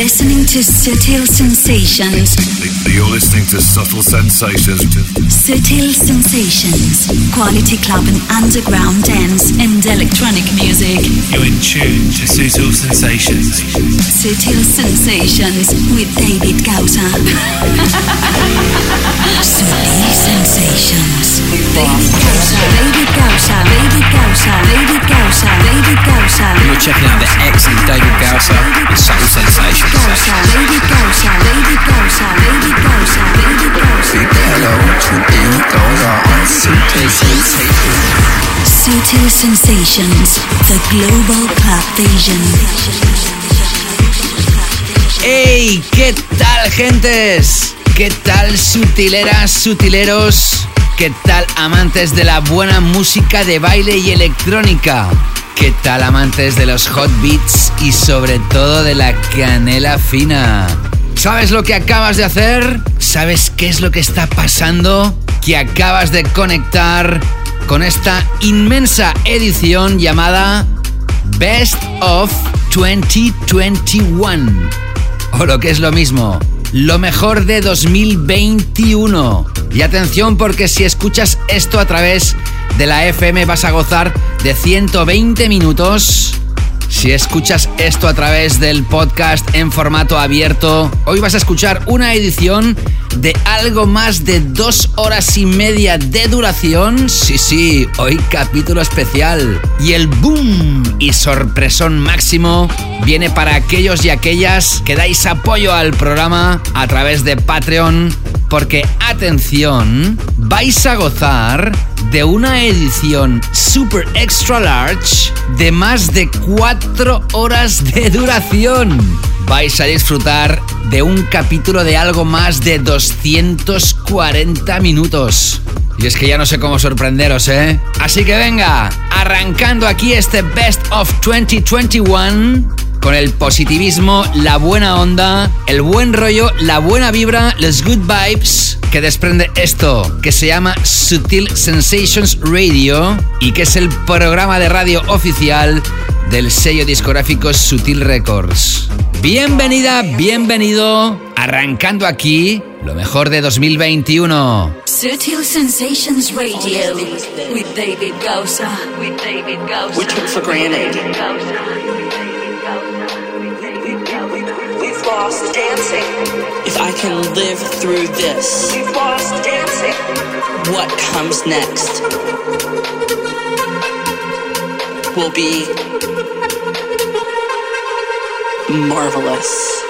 listening to Sutil Sensations. You're listening to Subtle Sensations. Sutil Sensations. Quality club and underground dance and electronic music. You're in tune to Subtle Sensations. Subtle Sensations with David Gausa. Subtle Sensations. David Gausa. David Gausa. David Gausa. David Gausa. David Gausa. You're checking out the excellent David Gausa with Subtle Sensations. Hello. Sutil Sensations. The Global Club Vision. ¡Hey! ¿Qué tal, gentes? ¿Qué tal, sutileras, sutileros? ¿Qué tal, amantes de la buena música de baile y electrónica? ¿Qué tal, amantes de los hot beats y sobre todo de la canela fina? ¿Sabes lo que acabas de hacer? ¿Sabes qué es lo que está pasando? Que acabas de conectar con esta inmensa edición llamada Best of 2021. O lo que es lo mismo, lo mejor de 2021. Y atención porque si escuchas esto a través de la FM vas a gozar de 120 minutos. Si escuchas esto a través del podcast en formato abierto, hoy vas a escuchar una edición de algo más de dos horas y media de duración. Sí, sí, hoy capítulo especial. Y el boom y sorpresón máximo viene para aquellos y aquellas que dais apoyo al programa a través de Patreon. Porque, atención, vais a gozar de una edición super extra large de más de 4 horas de duración. Vais a disfrutar de un capítulo de algo más de 240 minutos. Y es que ya no sé cómo sorprenderos, ¿eh? Así que venga, arrancando aquí este Best of 2021 con el positivismo, la buena onda, el buen rollo, la buena vibra, los good vibes que desprende esto, que se llama Sutil Sensations Radio y que es el programa de radio oficial del sello discográfico Sutil Records. Bienvenida, bienvenido, arrancando aquí lo mejor de 2021. Sutil Sensations Radio with David Gausa. With David Gausa. We took for granted. Lost dancing. If I can live through this, We've lost dancing. what comes next will be marvelous.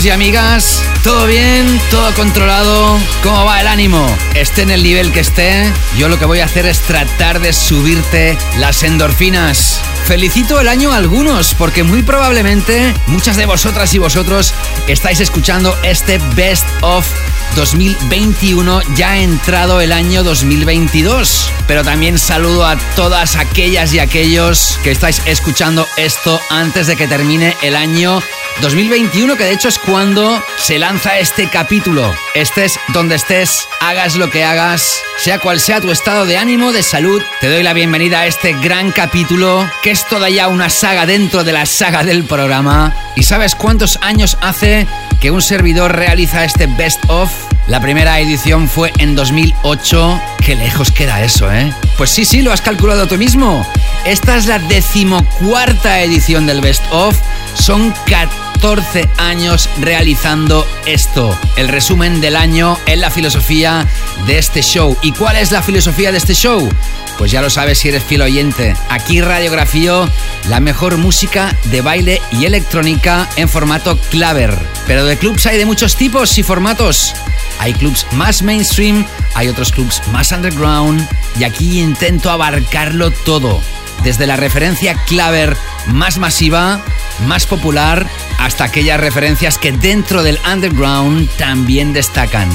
Y amigas? ¿Todo bien? ¿Todo controlado? ¿Cómo va el ánimo? Esté en el nivel que esté, yo lo que voy a hacer es tratar de subirte las endorfinas. Felicito el año a algunos, porque muy probablemente muchas de vosotras y vosotros estáis escuchando este Best of 2021, ya ha entrado el año 2022. Pero también saludo a todas aquellas y aquellos que estáis escuchando esto antes de que termine el año 2021, que de hecho es cuando se lanza este capítulo. Estés donde estés, hagas lo que hagas, sea cual sea tu estado de ánimo, de salud, te doy la bienvenida a este gran capítulo, que es toda ya una saga dentro de la saga del programa. ¿Y sabes cuántos años hace que un servidor realiza este Best of? La primera edición fue en 2008. Qué lejos queda eso, ¿eh? Pues sí, sí, lo has calculado tú mismo. Esta es la decimocuarta edición del Best of. Son 14 años realizando esto. El resumen del año en la filosofía de este show. ¿Y cuál es la filosofía de este show? Pues ya lo sabes si eres fiel oyente. Aquí radiografío la mejor música de baile y electrónica en formato claver. Pero de clubs hay de muchos tipos y formatos. Hay clubs más mainstream, hay otros clubs más underground y aquí intento abarcarlo todo. Desde la referencia claver más masiva, más popular, hasta aquellas referencias que dentro del underground también destacan.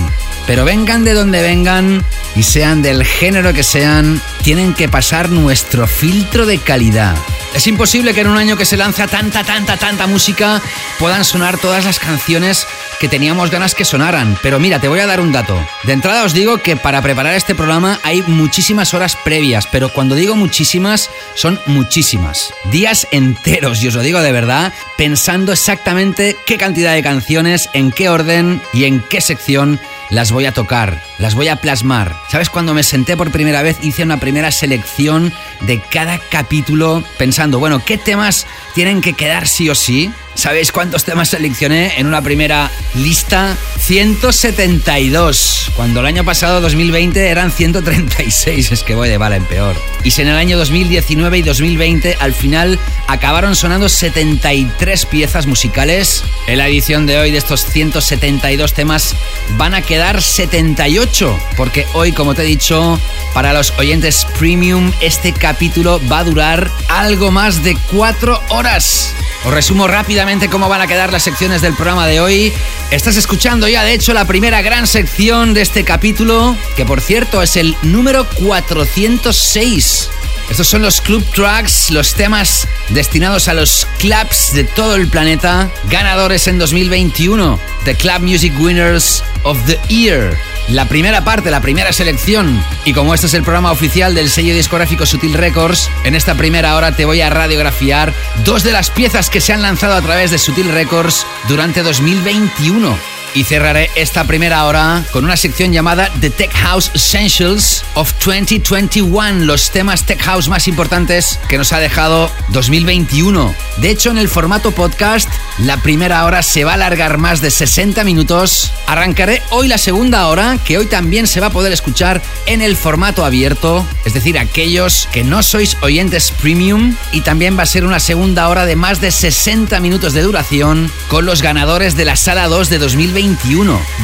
Pero vengan de donde vengan y sean del género que sean, tienen que pasar nuestro filtro de calidad. Es imposible que en un año que se lanza tanta, tanta, tanta música puedan sonar todas las canciones que teníamos ganas que sonaran. Pero mira, te voy a dar un dato. De entrada os digo que para preparar este programa hay muchísimas horas previas, pero cuando digo muchísimas, son muchísimas. Días enteros, y os lo digo de verdad, pensando exactamente qué cantidad de canciones, en qué orden y en qué sección las voy a tocar. Las voy a plasmar. ¿Sabes? Cuando me senté por primera vez hice una primera selección de cada capítulo pensando, bueno, ¿qué temas tienen que quedar sí o sí? ¿Sabéis cuántos temas seleccioné en una primera lista? 172. Cuando el año pasado, 2020, eran 136. Es que voy de bala en peor. Y si en el año 2019 y 2020 al final acabaron sonando 73 piezas musicales, en la edición de hoy de estos 172 temas van a quedar 78. Porque hoy, como te he dicho, para los oyentes premium, este capítulo va a durar algo más de 4 horas. Os resumo rápidamente cómo van a quedar las secciones del programa de hoy. Estás escuchando ya, de hecho, la primera gran sección de este capítulo, que por cierto es el número 406. Estos son los club tracks, los temas destinados a los clubs de todo el planeta, ganadores en 2021, The Club Music Winners of the Year. La primera parte, la primera selección. Y como este es el programa oficial del sello discográfico Sutil Records, en esta primera hora te voy a radiografiar dos de las piezas que se han lanzado a través de Sutil Records durante 2021. Y cerraré esta primera hora con una sección llamada The Tech House Essentials of 2021, los temas Tech House más importantes que nos ha dejado 2021. De hecho, en el formato podcast, la primera hora se va a alargar más de 60 minutos. Arrancaré hoy la segunda hora, que hoy también se va a poder escuchar en el formato abierto, es decir, aquellos que no sois oyentes premium. Y también va a ser una segunda hora de más de 60 minutos de duración con los ganadores de la sala 2 de 2021.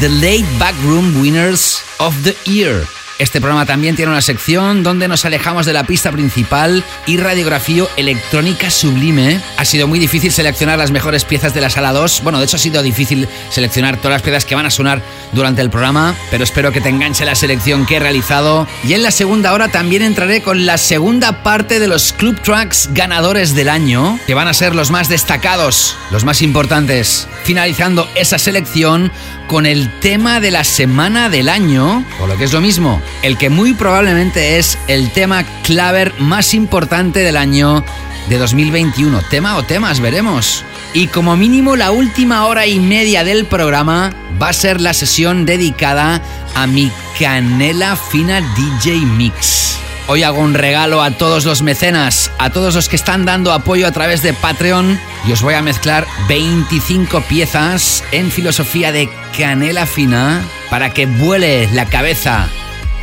The Late Backroom Winners of the Year. Este programa también tiene una sección donde nos alejamos de la pista principal y radiografía electrónica sublime. Ha sido muy difícil seleccionar las mejores piezas de la sala 2. Bueno, de hecho ha sido difícil seleccionar todas las piezas que van a sonar durante el programa, pero espero que te enganche la selección que he realizado. Y en la segunda hora también entraré con la segunda parte de los club tracks ganadores del año, que van a ser los más destacados, los más importantes. Finalizando esa selección con el tema de la semana del año, o lo que es lo mismo, el que muy probablemente es el tema claver más importante del año de 2021. Tema o temas, veremos. Y como mínimo la última hora y media del programa va a ser la sesión dedicada a mi canela fina DJ Mix. Hoy hago un regalo a todos los mecenas, a todos los que están dando apoyo a través de Patreon y os voy a mezclar 25 piezas en filosofía de canela fina para que vuele la cabeza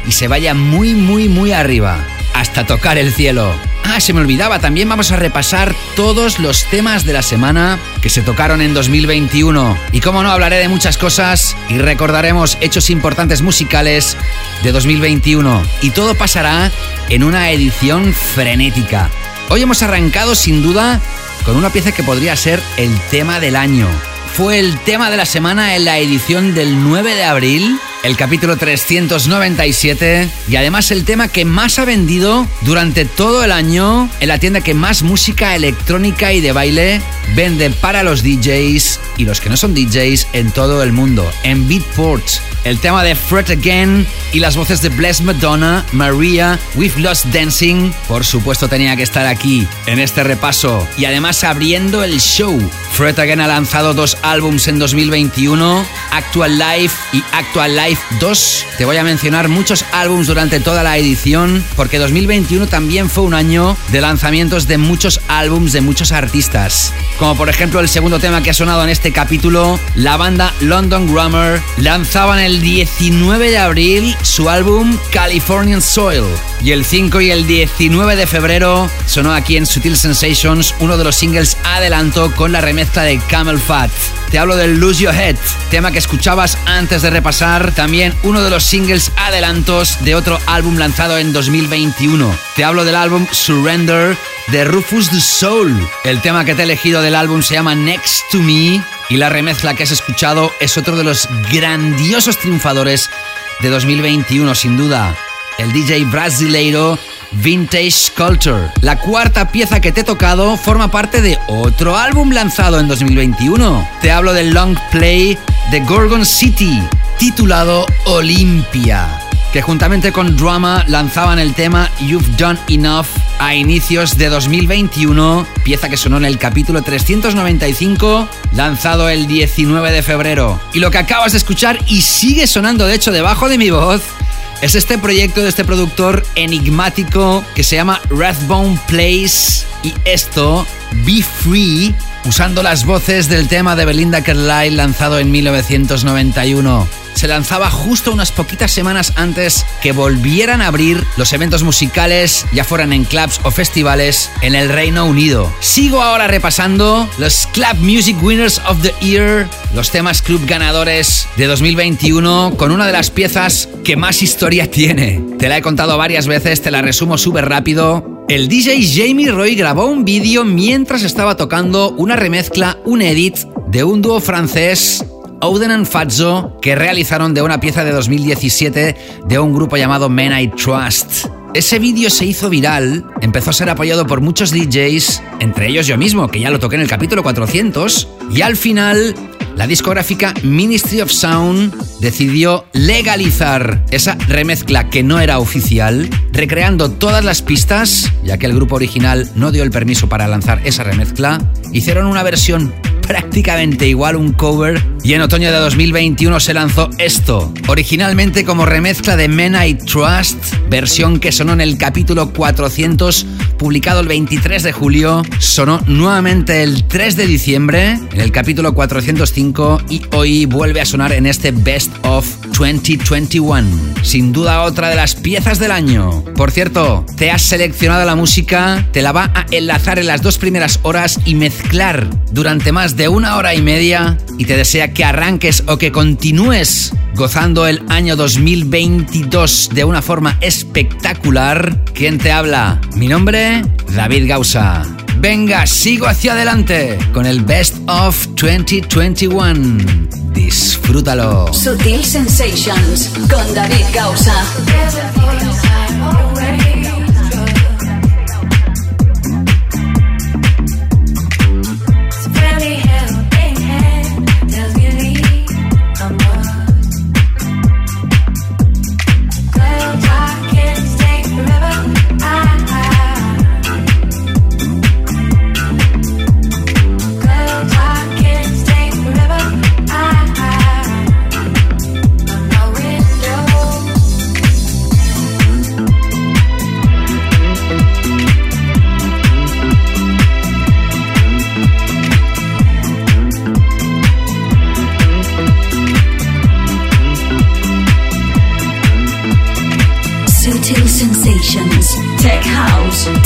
y se vaya muy, muy, muy arriba, hasta tocar el cielo. Ah, se me olvidaba, también vamos a repasar todos los temas de la semana que se tocaron en 2021. Y como no, hablaré de muchas cosas y recordaremos hechos importantes musicales de 2021. Y todo pasará en una edición frenética. Hoy hemos arrancado sin duda con una pieza que podría ser el tema del año. Fue el tema de la semana en la edición del 9 de abril el capítulo 397 y además el tema que más ha vendido durante todo el año en la tienda que más música electrónica y de baile vende para los DJs y los que no son DJs en todo el mundo, en Beatport. El tema de Fret Again y las voces de Bless Madonna, Maria, We've Lost Dancing, por supuesto tenía que estar aquí en este repaso y además abriendo el show. Fret Again ha lanzado dos álbums en 2021, Actual Life y Actual Life 2. Te voy a mencionar muchos álbums durante toda la edición, porque 2021 también fue un año de lanzamientos de muchos álbums de muchos artistas. Como por ejemplo el segundo tema que ha sonado en este capítulo, la banda London Grammar lanzaban el 19 de abril su álbum Californian Soil. Y el 5 y el 19 de febrero sonó aquí en Sutil Sensations uno de los singles adelanto con la remezcla de Camel Fat. Te hablo del Lose Your Head, tema que escuchabas antes de repasar, también uno de los singles adelantos de otro álbum lanzado en 2021. Te hablo del álbum Surrender de Rufus the Soul. El tema que te he elegido del álbum se llama Next to Me y la remezcla que has escuchado es otro de los grandiosos triunfadores de 2021, sin duda. El DJ brasileiro Vintage Culture. La cuarta pieza que te he tocado forma parte de otro álbum lanzado en 2021. Te hablo del long play de Gorgon City, titulado Olympia. que juntamente con Drama lanzaban el tema You've Done Enough a inicios de 2021, pieza que sonó en el capítulo 395, lanzado el 19 de febrero. Y lo que acabas de escuchar y sigue sonando de hecho debajo de mi voz es este proyecto de este productor enigmático que se llama Rathbone Place y esto, Be Free, usando las voces del tema de Belinda Carlisle lanzado en 1991 se lanzaba justo unas poquitas semanas antes que volvieran a abrir los eventos musicales, ya fueran en clubs o festivales, en el Reino Unido. Sigo ahora repasando los Club Music Winners of the Year, los temas club ganadores de 2021, con una de las piezas que más historia tiene. Te la he contado varias veces, te la resumo súper rápido. El DJ Jamie Roy grabó un vídeo mientras estaba tocando una remezcla, un edit de un dúo francés Oden and Fazzo, que realizaron de una pieza de 2017 de un grupo llamado Men I Trust. Ese vídeo se hizo viral, empezó a ser apoyado por muchos DJs, entre ellos yo mismo, que ya lo toqué en el capítulo 400, y al final la discográfica Ministry of Sound decidió legalizar esa remezcla que no era oficial, recreando todas las pistas, ya que el grupo original no dio el permiso para lanzar esa remezcla, hicieron una versión prácticamente igual un cover y en otoño de 2021 se lanzó esto, originalmente como remezcla de Men I Trust, versión que sonó en el capítulo 400, publicado el 23 de julio, sonó nuevamente el 3 de diciembre en el capítulo 405 y hoy vuelve a sonar en este Best of 2021. Sin duda otra de las piezas del año. Por cierto, te has seleccionado la música, te la va a enlazar en las dos primeras horas y mezclar durante más de una hora y media y te desea que arranques o que continúes gozando el año 2022 de una forma espectacular. ¿Quién te habla? Mi nombre, David Gausa. Venga, sigo hacia adelante con el Best of 2021. Disfrútalo. Sutil Sensations con David.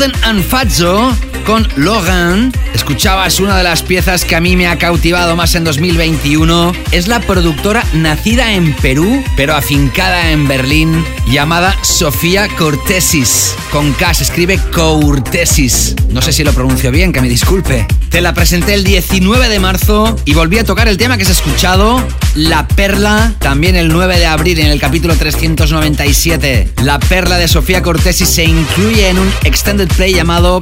Tras Oden and Fazzo con Logan, escuchabas una de las piezas que a mí me ha cautivado más en 2021. Es la productora nacida en Perú, pero afincada en Berlín, llamada Sofía Cortesis. Con K se escribe Courtesis. No sé si lo pronuncio bien, que me disculpe. Te la presenté el 19 de marzo y volví a tocar el tema que has escuchado, La Perla, también el 9 de abril en el capítulo 397. La Perla de Sofía Cortesis se incluye en un extended play llamado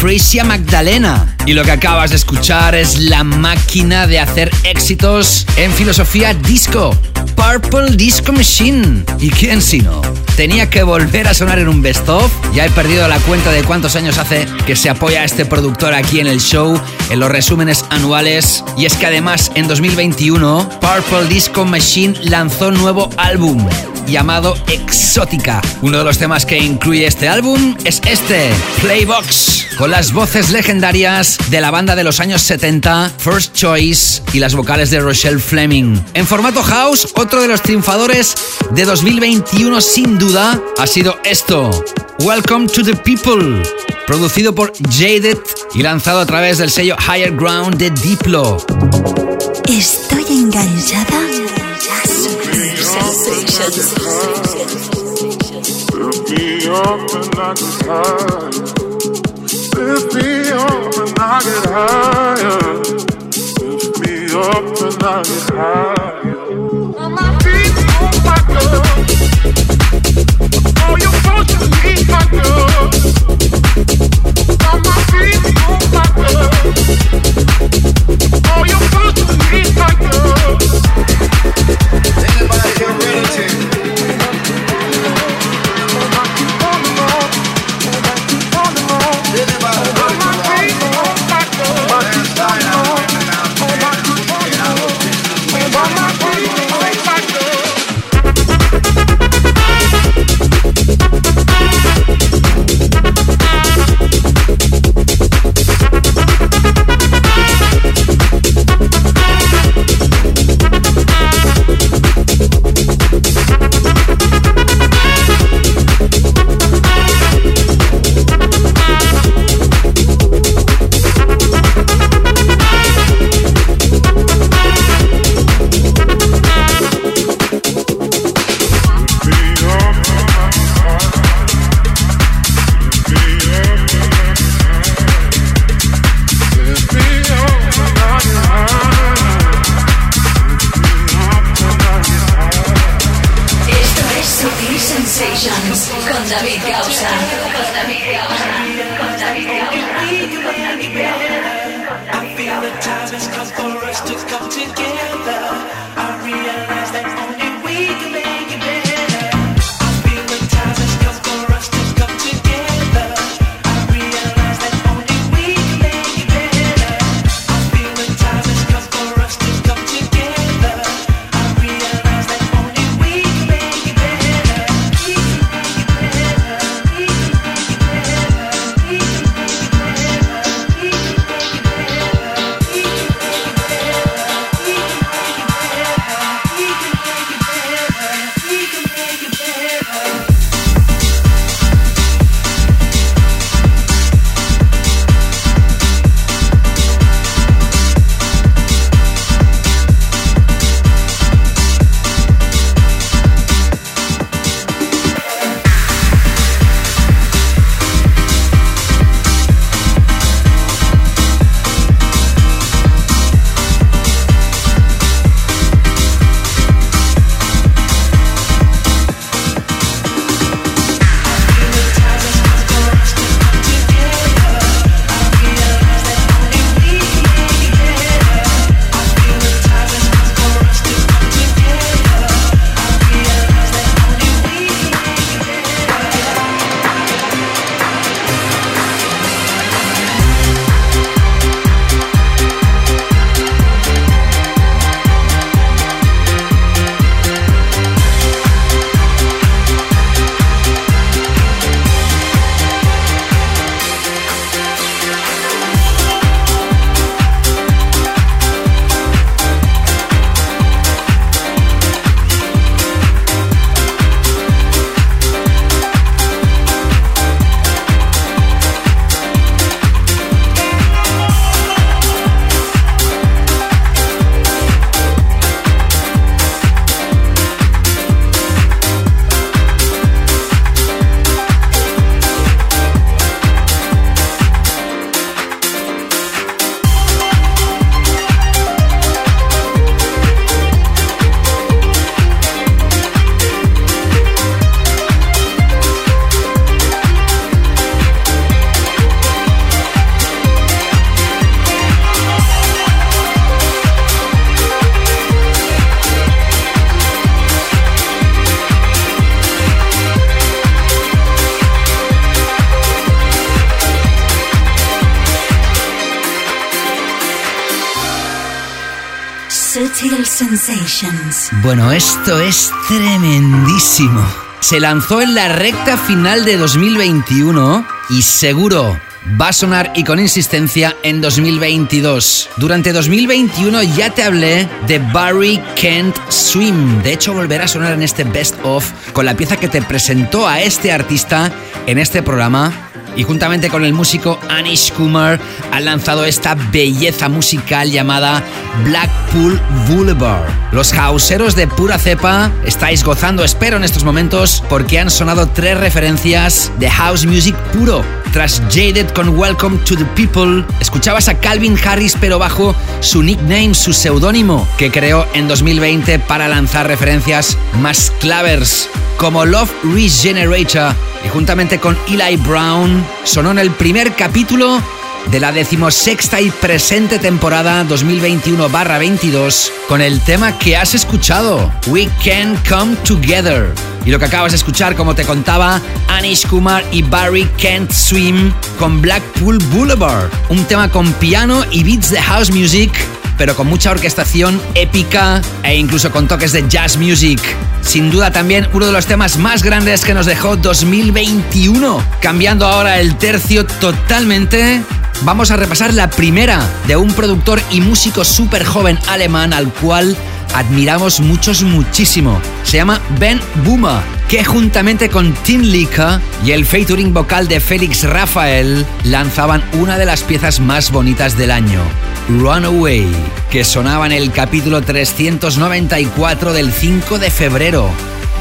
Frisia Magdalena. Y lo que acabas de escuchar es la máquina de hacer éxitos en filosofía disco. Purple Disco Machine. ¿Y quién si no? Tenía que volver a sonar en un best of. Ya he perdido la cuenta de cuántos años hace que se apoya a este productor aquí en el show, en los resúmenes anuales. Y es que además en 2021, Purple Disco Machine lanzó nuevo álbum llamado Exótica. Uno de los temas que incluye este álbum es este, Playbox, con las voces legendarias de la banda de los años 70, First Choice, y las vocales de Rochelle Fleming. En formato house, otro de los triunfadores de 2021 sin duda ha sido esto, Welcome to the People, producido por Jaded y lanzado a través del sello Higher Ground de Diplo. Estoy enganchada. Lift me up and I get higher. Lift me up and I get higher. On my feet, oh my God. Oh, you're pushing me, my God. Bueno, esto es tremendísimo. Se lanzó en la recta final de 2021 y seguro va a sonar y con insistencia en 2022. Durante 2021 ya te hablé de Barry Kent Swim. De hecho, volverá a sonar en este Best of con la pieza que te presentó a este artista en este programa y juntamente con el músico Anish Kumar han lanzado esta belleza musical llamada Blackpool Boulevard. Los houseeros de pura cepa estáis gozando, espero, en estos momentos porque han sonado tres referencias de house music puro. Tras Jaded con Welcome to the People, escuchabas a Calvin Harris pero bajo su nickname, su seudónimo, que creó en 2020 para lanzar referencias más clavers como Love Regenerator y juntamente con Eli Brown sonó en el primer capítulo de la decimosexta y presente temporada 2021-22 con el tema que has escuchado, We Can Come Together. Y lo que acabas de escuchar, como te contaba, Anish Kumar y Barry Kent Swim con Blackpool Boulevard, un tema con piano y beats de house music pero con mucha orquestación épica e incluso con toques de jazz music. Sin duda también uno de los temas más grandes que nos dejó 2021. Cambiando ahora el tercio totalmente, vamos a repasar la primera de un productor y músico súper joven alemán al cual admiramos muchos muchísimo. Se llama Ben Buma, que juntamente con Tim Lika y el featuring vocal de Félix Rafael lanzaban una de las piezas más bonitas del año, Runaway, que sonaba en el capítulo 394 del 5 de febrero.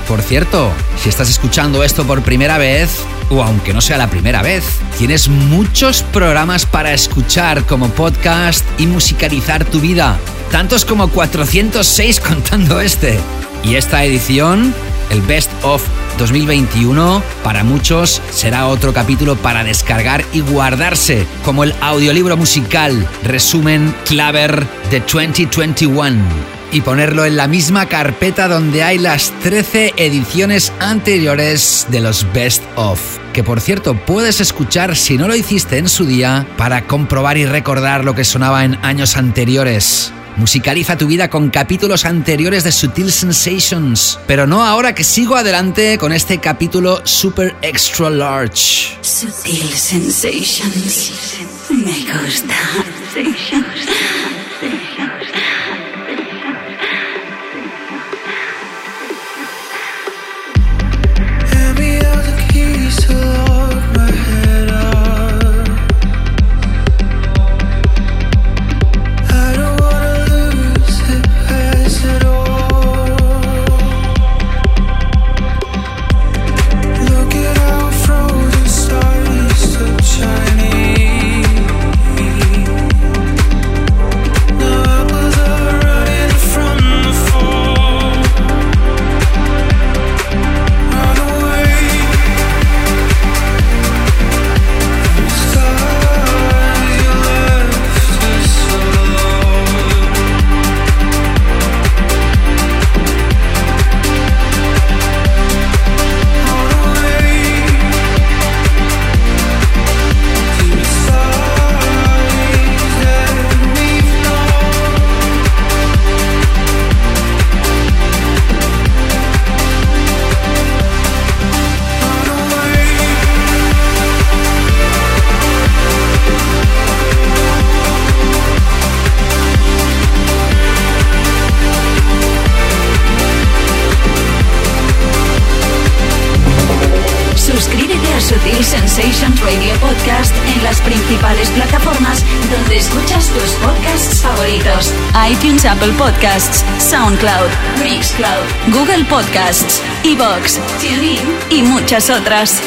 Por cierto, si estás escuchando esto por primera vez, o aunque no sea la primera vez, tienes muchos programas para escuchar como podcast y musicalizar tu vida. Tantos como 406 contando este. Y esta edición, el Best of 2021, para muchos será otro capítulo para descargar y guardarse, como el audiolibro musical Resumen Claver de 2021 y ponerlo en la misma carpeta donde hay las 13 ediciones anteriores de los Best of. Que por cierto puedes escuchar si no lo hiciste en su día para comprobar y recordar lo que sonaba en años anteriores. Musicaliza tu vida con capítulos anteriores de Sutil Sensations, pero no ahora que sigo adelante con este capítulo super extra large. Sutil Sensations. Me gusta. Apple Podcasts, SoundCloud, Mixcloud, Google Podcasts, Evox, TuneIn y muchas otras.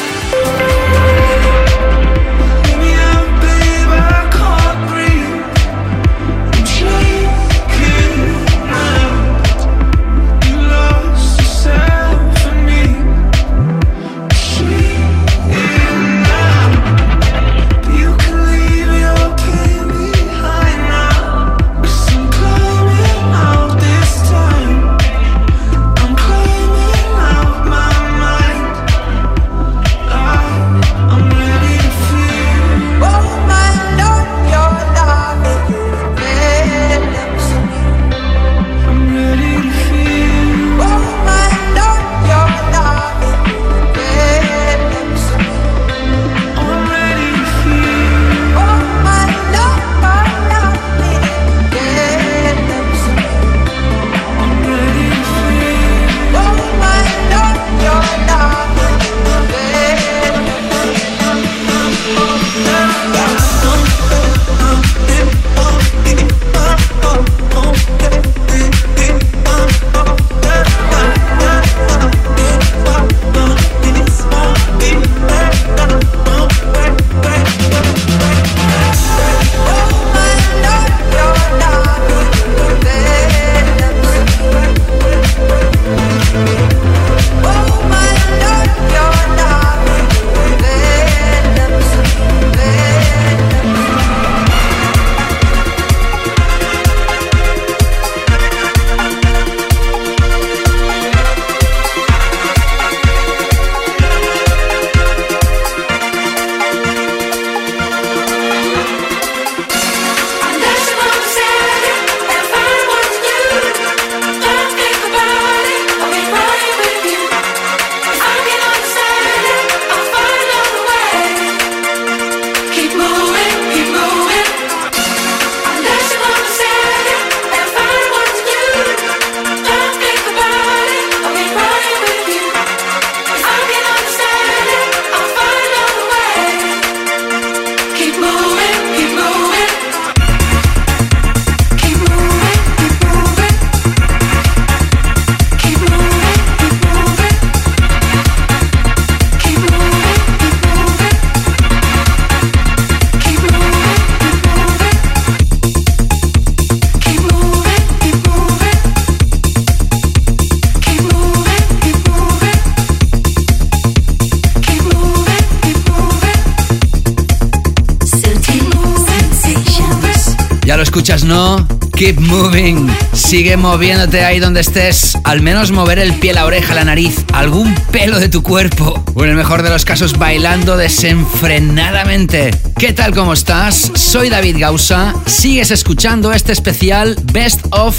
Keep moving. Sigue moviéndote ahí donde estés. Al menos mover el pie, la oreja, la nariz, algún pelo de tu cuerpo. O en el mejor de los casos, bailando desenfrenadamente. ¿Qué tal, cómo estás? Soy David Gausa. Sigues escuchando este especial Best of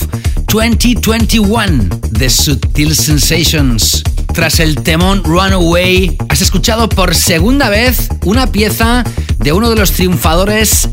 2021 de Sutil Sensations. Tras el temón Runaway, has escuchado por segunda vez una pieza de uno de los triunfadores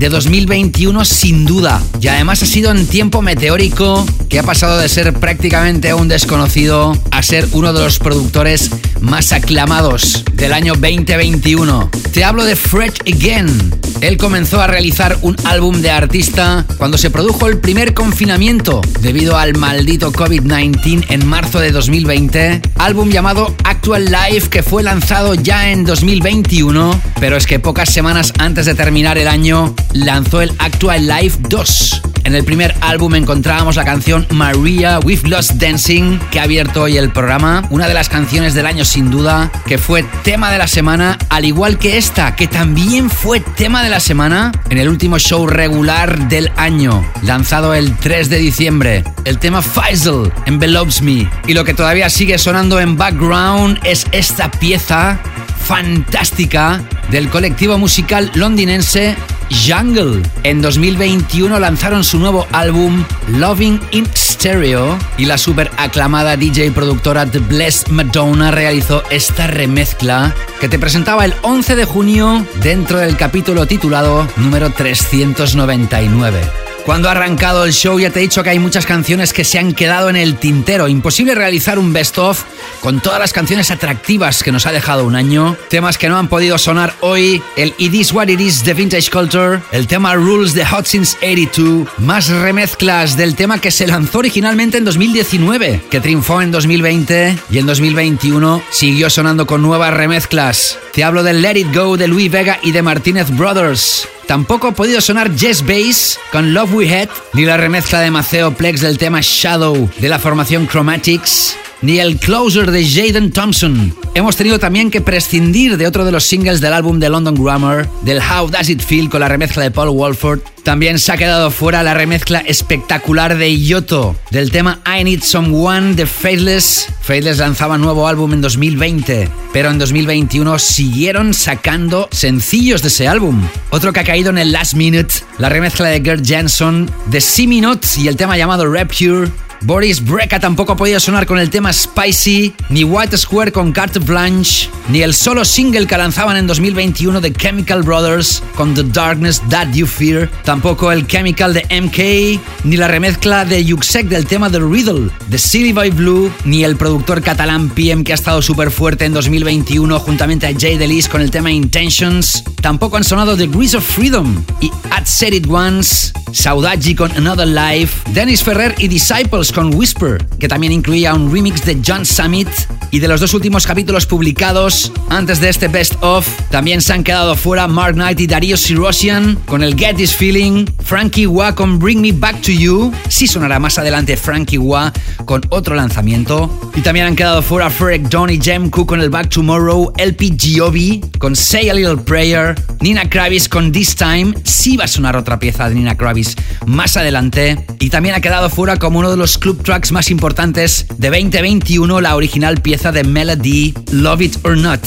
de 2021 sin duda. Y además ha sido en tiempo meteórico que ha pasado de ser prácticamente un desconocido a ser uno de los productores más aclamados del año 2021. Te hablo de Fred Again. Él comenzó a realizar un álbum de artista cuando se produjo el primer confinamiento debido al maldito COVID-19 en marzo de 2020. Álbum llamado Actual Life que fue lanzado ya en 2021, pero es que pocas semanas antes de terminar el año lanzó el Actual Life 2. En el primer álbum encontrábamos la canción Maria We've Lost Dancing, que ha abierto hoy el programa, una de las canciones del año sin duda, que fue tema de la semana, al igual que esta, que también fue tema de la semana en el último show regular del año, lanzado el 3 de diciembre. El tema Faisal, Envelopes Me. Y lo que todavía sigue sonando en background es esta pieza fantástica del colectivo musical londinense Jungle. En 2021 lanzaron su nuevo álbum Loving in Stereo y la super aclamada DJ productora The Blessed Madonna realizó esta remezcla que te presentaba el 11 de junio dentro del capítulo titulado número 399. Cuando ha arrancado el show ya te he dicho que hay muchas canciones que se han quedado en el tintero. Imposible realizar un best of con todas las canciones atractivas que nos ha dejado un año. Temas que no han podido sonar hoy. El It Is What It Is de Vintage Culture. El tema Rules de Hot Since 82. Más remezclas del tema que se lanzó originalmente en 2019, que triunfó en 2020 y en 2021 siguió sonando con nuevas remezclas. Te hablo de Let It Go de Louis Vega y de Martinez Brothers. Tampoco ha podido sonar Jess Bass con Love We Had, ni la remezcla de Maceo Plex del tema Shadow de la formación Chromatics, ni el Closer de Jaden Thompson. Hemos tenido también que prescindir de otro de los singles del álbum de London Grammar, del How Does It Feel con la remezcla de Paul Walford. También se ha quedado fuera la remezcla espectacular de Yoto del tema I Need Someone de Faithless. Faithless lanzaba nuevo álbum en 2020, pero en 2021 siguieron sacando sencillos de ese álbum. Otro que ha caído en el last minute, la remezcla de Gert Jansson de Siminot y el tema llamado Rapture. Boris Breka tampoco podido sonar con el tema Spicy, ni White Square con Carte Blanche, ni el solo single que lanzaban en 2021 de Chemical Brothers con The Darkness That You Fear, tampoco el Chemical de MK, ni la remezcla de Yuxek del tema The Riddle de Silly by Blue, ni el productor catalán PM que ha estado súper fuerte en 2021 juntamente a Jay Delis con el tema Intentions, tampoco han sonado The Grease of Freedom y At Said It Once, Saudagi con Another Life, Dennis Ferrer y Disciples con Whisper, que también incluía un remix de John Summit. Y de los dos últimos capítulos publicados antes de este Best Of, también se han quedado fuera Mark Knight y Darío Sirosian con el Get This Feeling, Frankie Wah con Bring Me Back to You, sí sonará más adelante Frankie Wah con otro lanzamiento. Y también han quedado fuera Ferrick Dawn y Jem Cook con el Back Tomorrow, LP Giovi con Say a Little Prayer, Nina Kravis con This Time, sí va a sonar otra pieza de Nina Kravis más adelante. Y también ha quedado fuera como uno de los club tracks más importantes de 2021 la original pieza de Melody Love It or Not.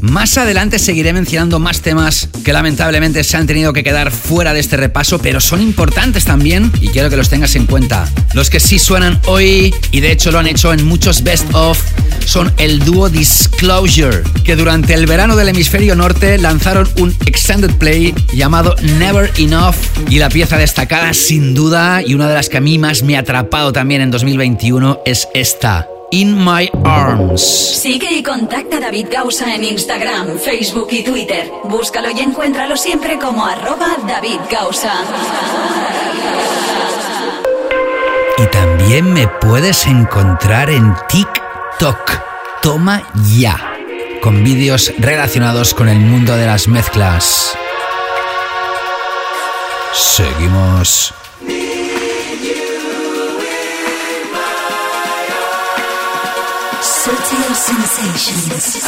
Más adelante seguiré mencionando más temas que lamentablemente se han tenido que quedar fuera de este repaso, pero son importantes también y quiero que los tengas en cuenta. Los que sí suenan hoy, y de hecho lo han hecho en muchos best of, son el dúo Disclosure, que durante el verano del hemisferio norte lanzaron un extended play llamado Never Enough y la pieza destacada sin duda y una de las que a mí más me ha atrapado también en 2021 es esta. In My Arms. Sigue y contacta a David Gausa en Instagram, Facebook y Twitter. Búscalo y encuéntralo siempre como arroba David Gausa. Y también me puedes encontrar en TikTok. Toma ya. Con vídeos relacionados con el mundo de las mezclas. Seguimos. Sutil Sensations.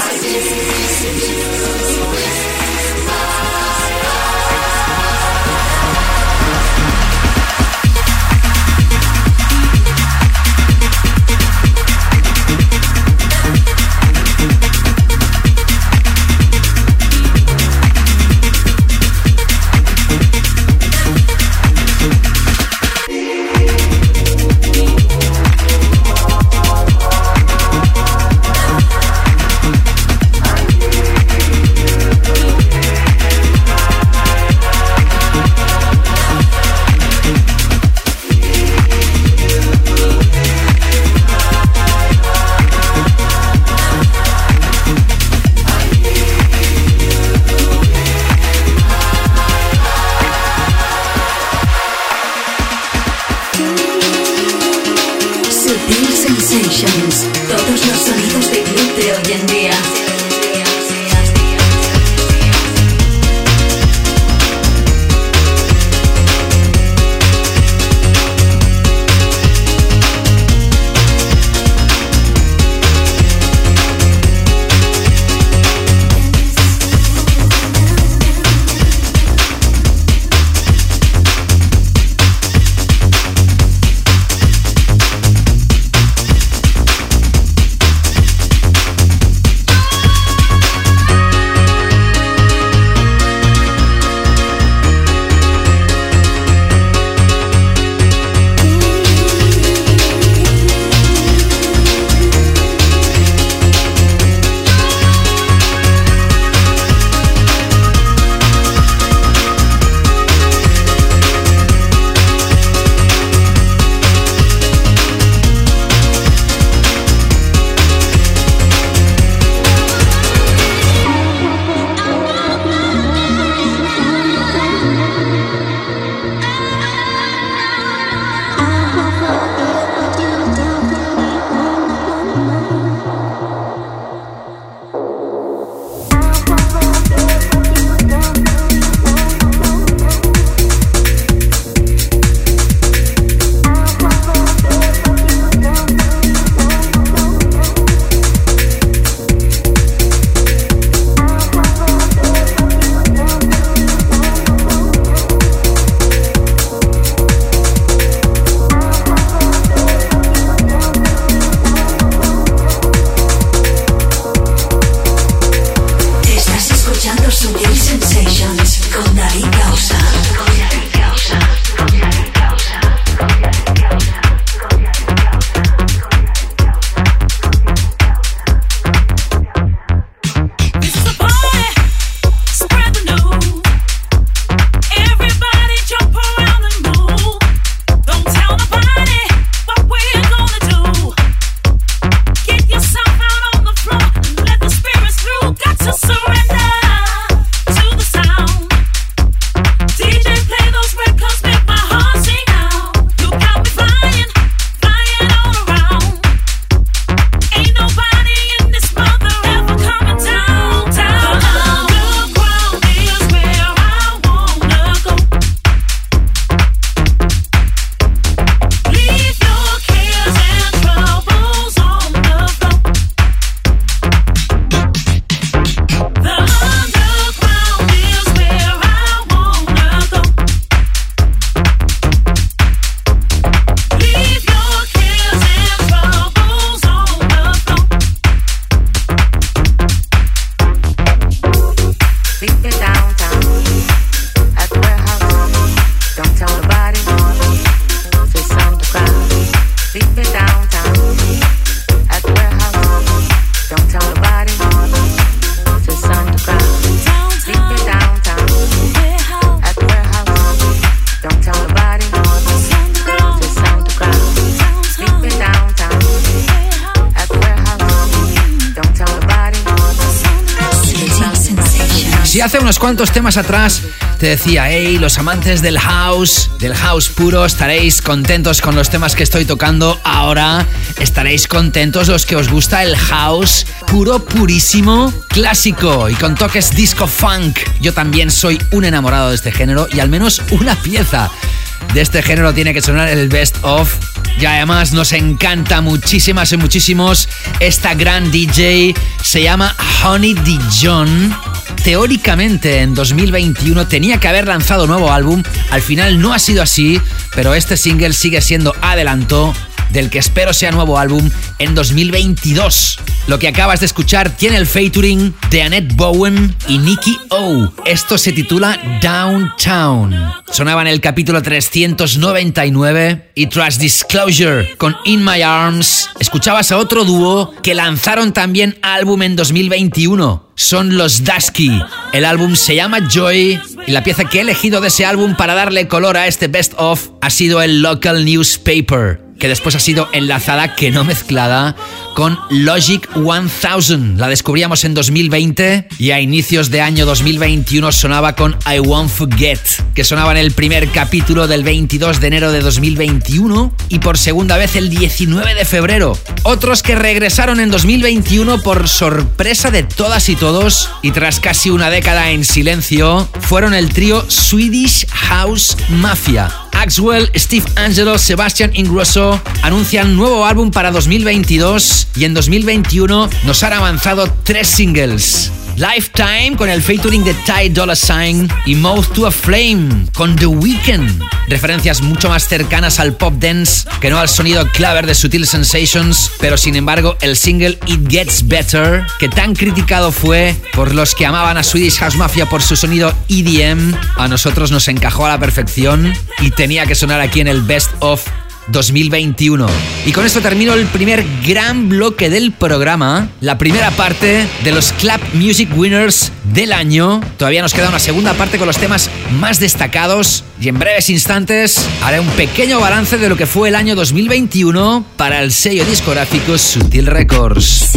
Unos cuantos temas atrás te decía, hey, los amantes del house, del house puro, estaréis contentos con los temas que estoy tocando, ahora estaréis contentos los que os gusta el house puro, purísimo, clásico y con toques disco funk. Yo también soy un enamorado de este género y al menos una pieza de este género tiene que sonar el best of. Y además nos encanta muchísimas y muchísimos esta gran DJ. Se llama Honey Dijon. Teóricamente en 2021 tenía que haber lanzado nuevo álbum. Al final no ha sido así, pero este single sigue siendo adelanto del que espero sea nuevo álbum en 2022. Lo que acabas de escuchar tiene el featuring de Annette Bowen y Nicky O. Esto se titula Downtown. Sonaba en el capítulo 399 y tras Disclosure con In My Arms, escuchabas a otro dúo que lanzaron también álbum en 2021 son los Dusky. El álbum se llama Joy y la pieza que he elegido de ese álbum para darle color a este best of ha sido el Local Newspaper que después ha sido enlazada, que no mezclada, con Logic 1000. La descubríamos en 2020 y a inicios de año 2021 sonaba con I Won't Forget, que sonaba en el primer capítulo del 22 de enero de 2021 y por segunda vez el 19 de febrero. Otros que regresaron en 2021 por sorpresa de todas y todos y tras casi una década en silencio fueron el trío Swedish House Mafia. Axwell, Steve Angelo, Sebastian Ingrosso anuncian nuevo álbum para 2022 y en 2021 nos han avanzado tres singles. Lifetime con el featuring de Ty Dolla Sign y Mouth to a Flame con The Weeknd. Referencias mucho más cercanas al pop dance que no al sonido claver de Sutil Sensations, pero sin embargo el single It Gets Better, que tan criticado fue por los que amaban a Swedish House Mafia por su sonido EDM, a nosotros nos encajó a la perfección y tenía que sonar aquí en el Best of 2021. Y con esto termino el primer gran bloque del programa, la primera parte de los Club Music Winners del año. Todavía nos queda una segunda parte con los temas más destacados y en breves instantes haré un pequeño balance de lo que fue el año 2021 para el sello discográfico Sutil Records.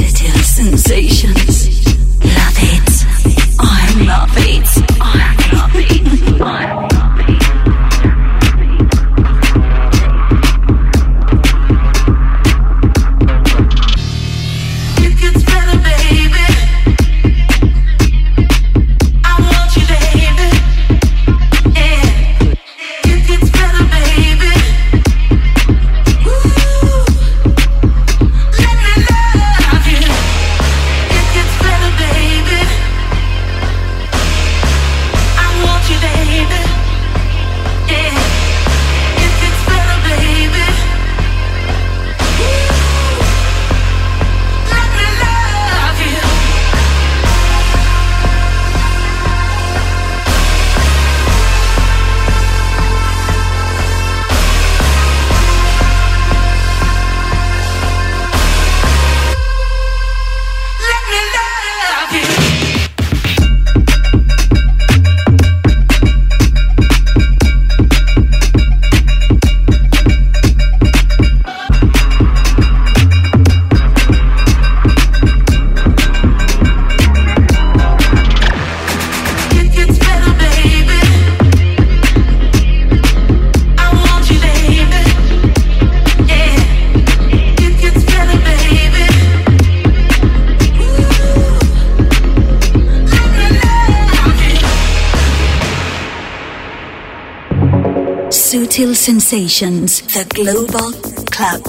The global club.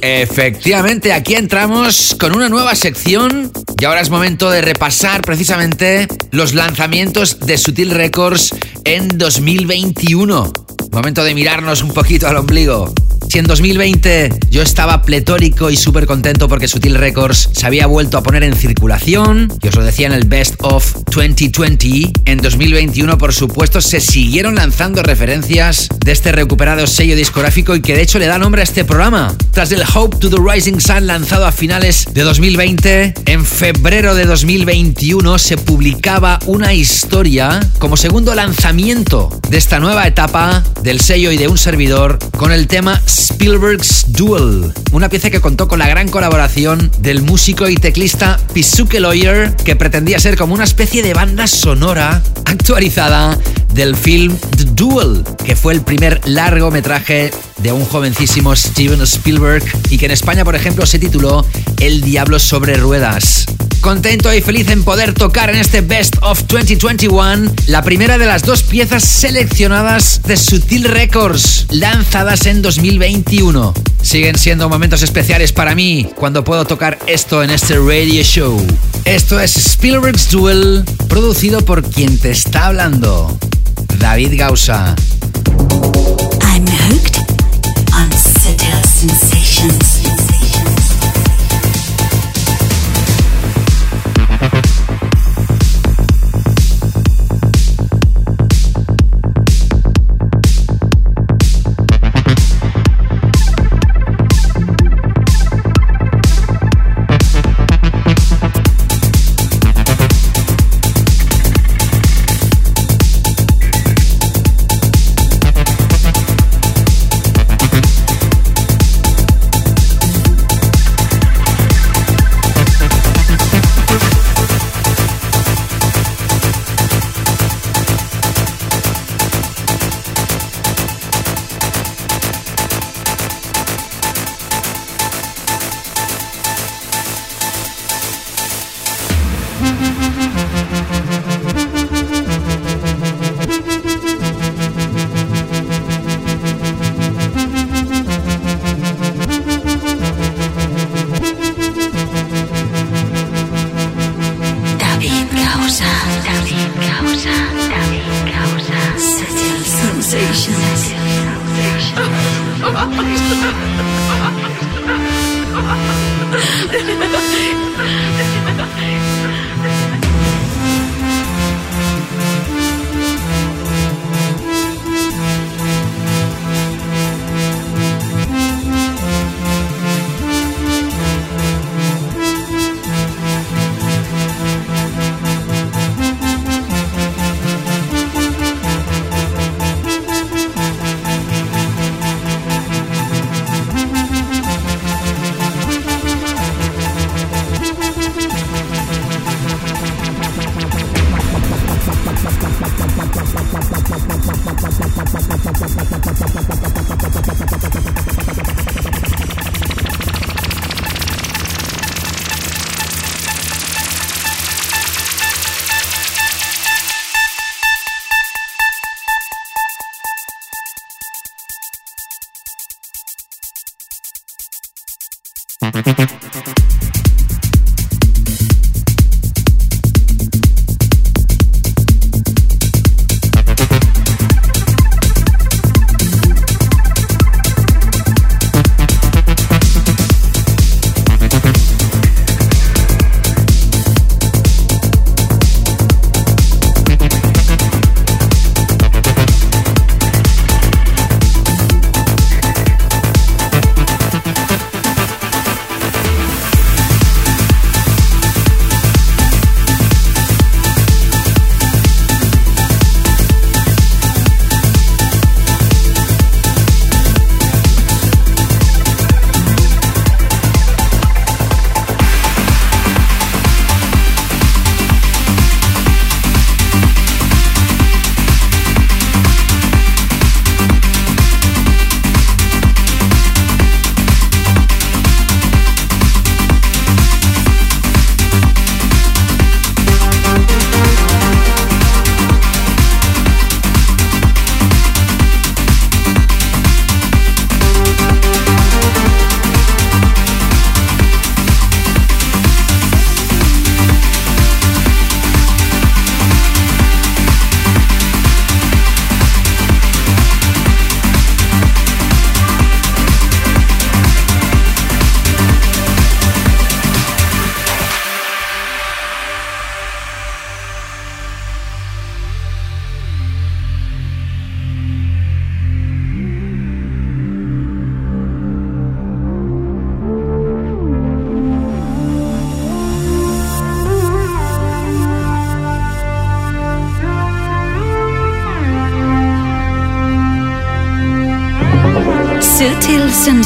Efectivamente, aquí entramos con una nueva sección y ahora es momento de repasar precisamente los lanzamientos de Sutil Records en 2021. Momento de mirarnos un poquito al ombligo. Si en 2020 yo estaba pletórico y súper contento porque Sutil Records se había vuelto a poner en circulación, y os lo decía en el Best of 2020, en 2021 por supuesto se siguieron lanzando referencias de este recuperado sello discográfico y que de hecho le da nombre a este programa. Tras el Hope to the Rising Sun lanzado a finales de 2020, en febrero de 2021 se publicaba una historia como segundo lanzamiento de esta nueva etapa del sello y de un servidor con el tema Spielberg's Duel, una pieza que contó con la gran colaboración del músico y teclista Pisuke Lawyer, que pretendía ser como una especie de banda sonora actualizada del film The Duel, que fue el primer largometraje de un jovencísimo Steven Spielberg y que en España, por ejemplo, se tituló El Diablo sobre Ruedas. Contento y feliz en poder tocar en este Best of 2021 la primera de las dos piezas seleccionadas de Sutil Records, lanzadas en 2021. Siguen siendo momentos especiales para mí cuando puedo tocar esto en este radio show. Esto es Spielberg's Duel, producido por quien te está hablando, David Gausa.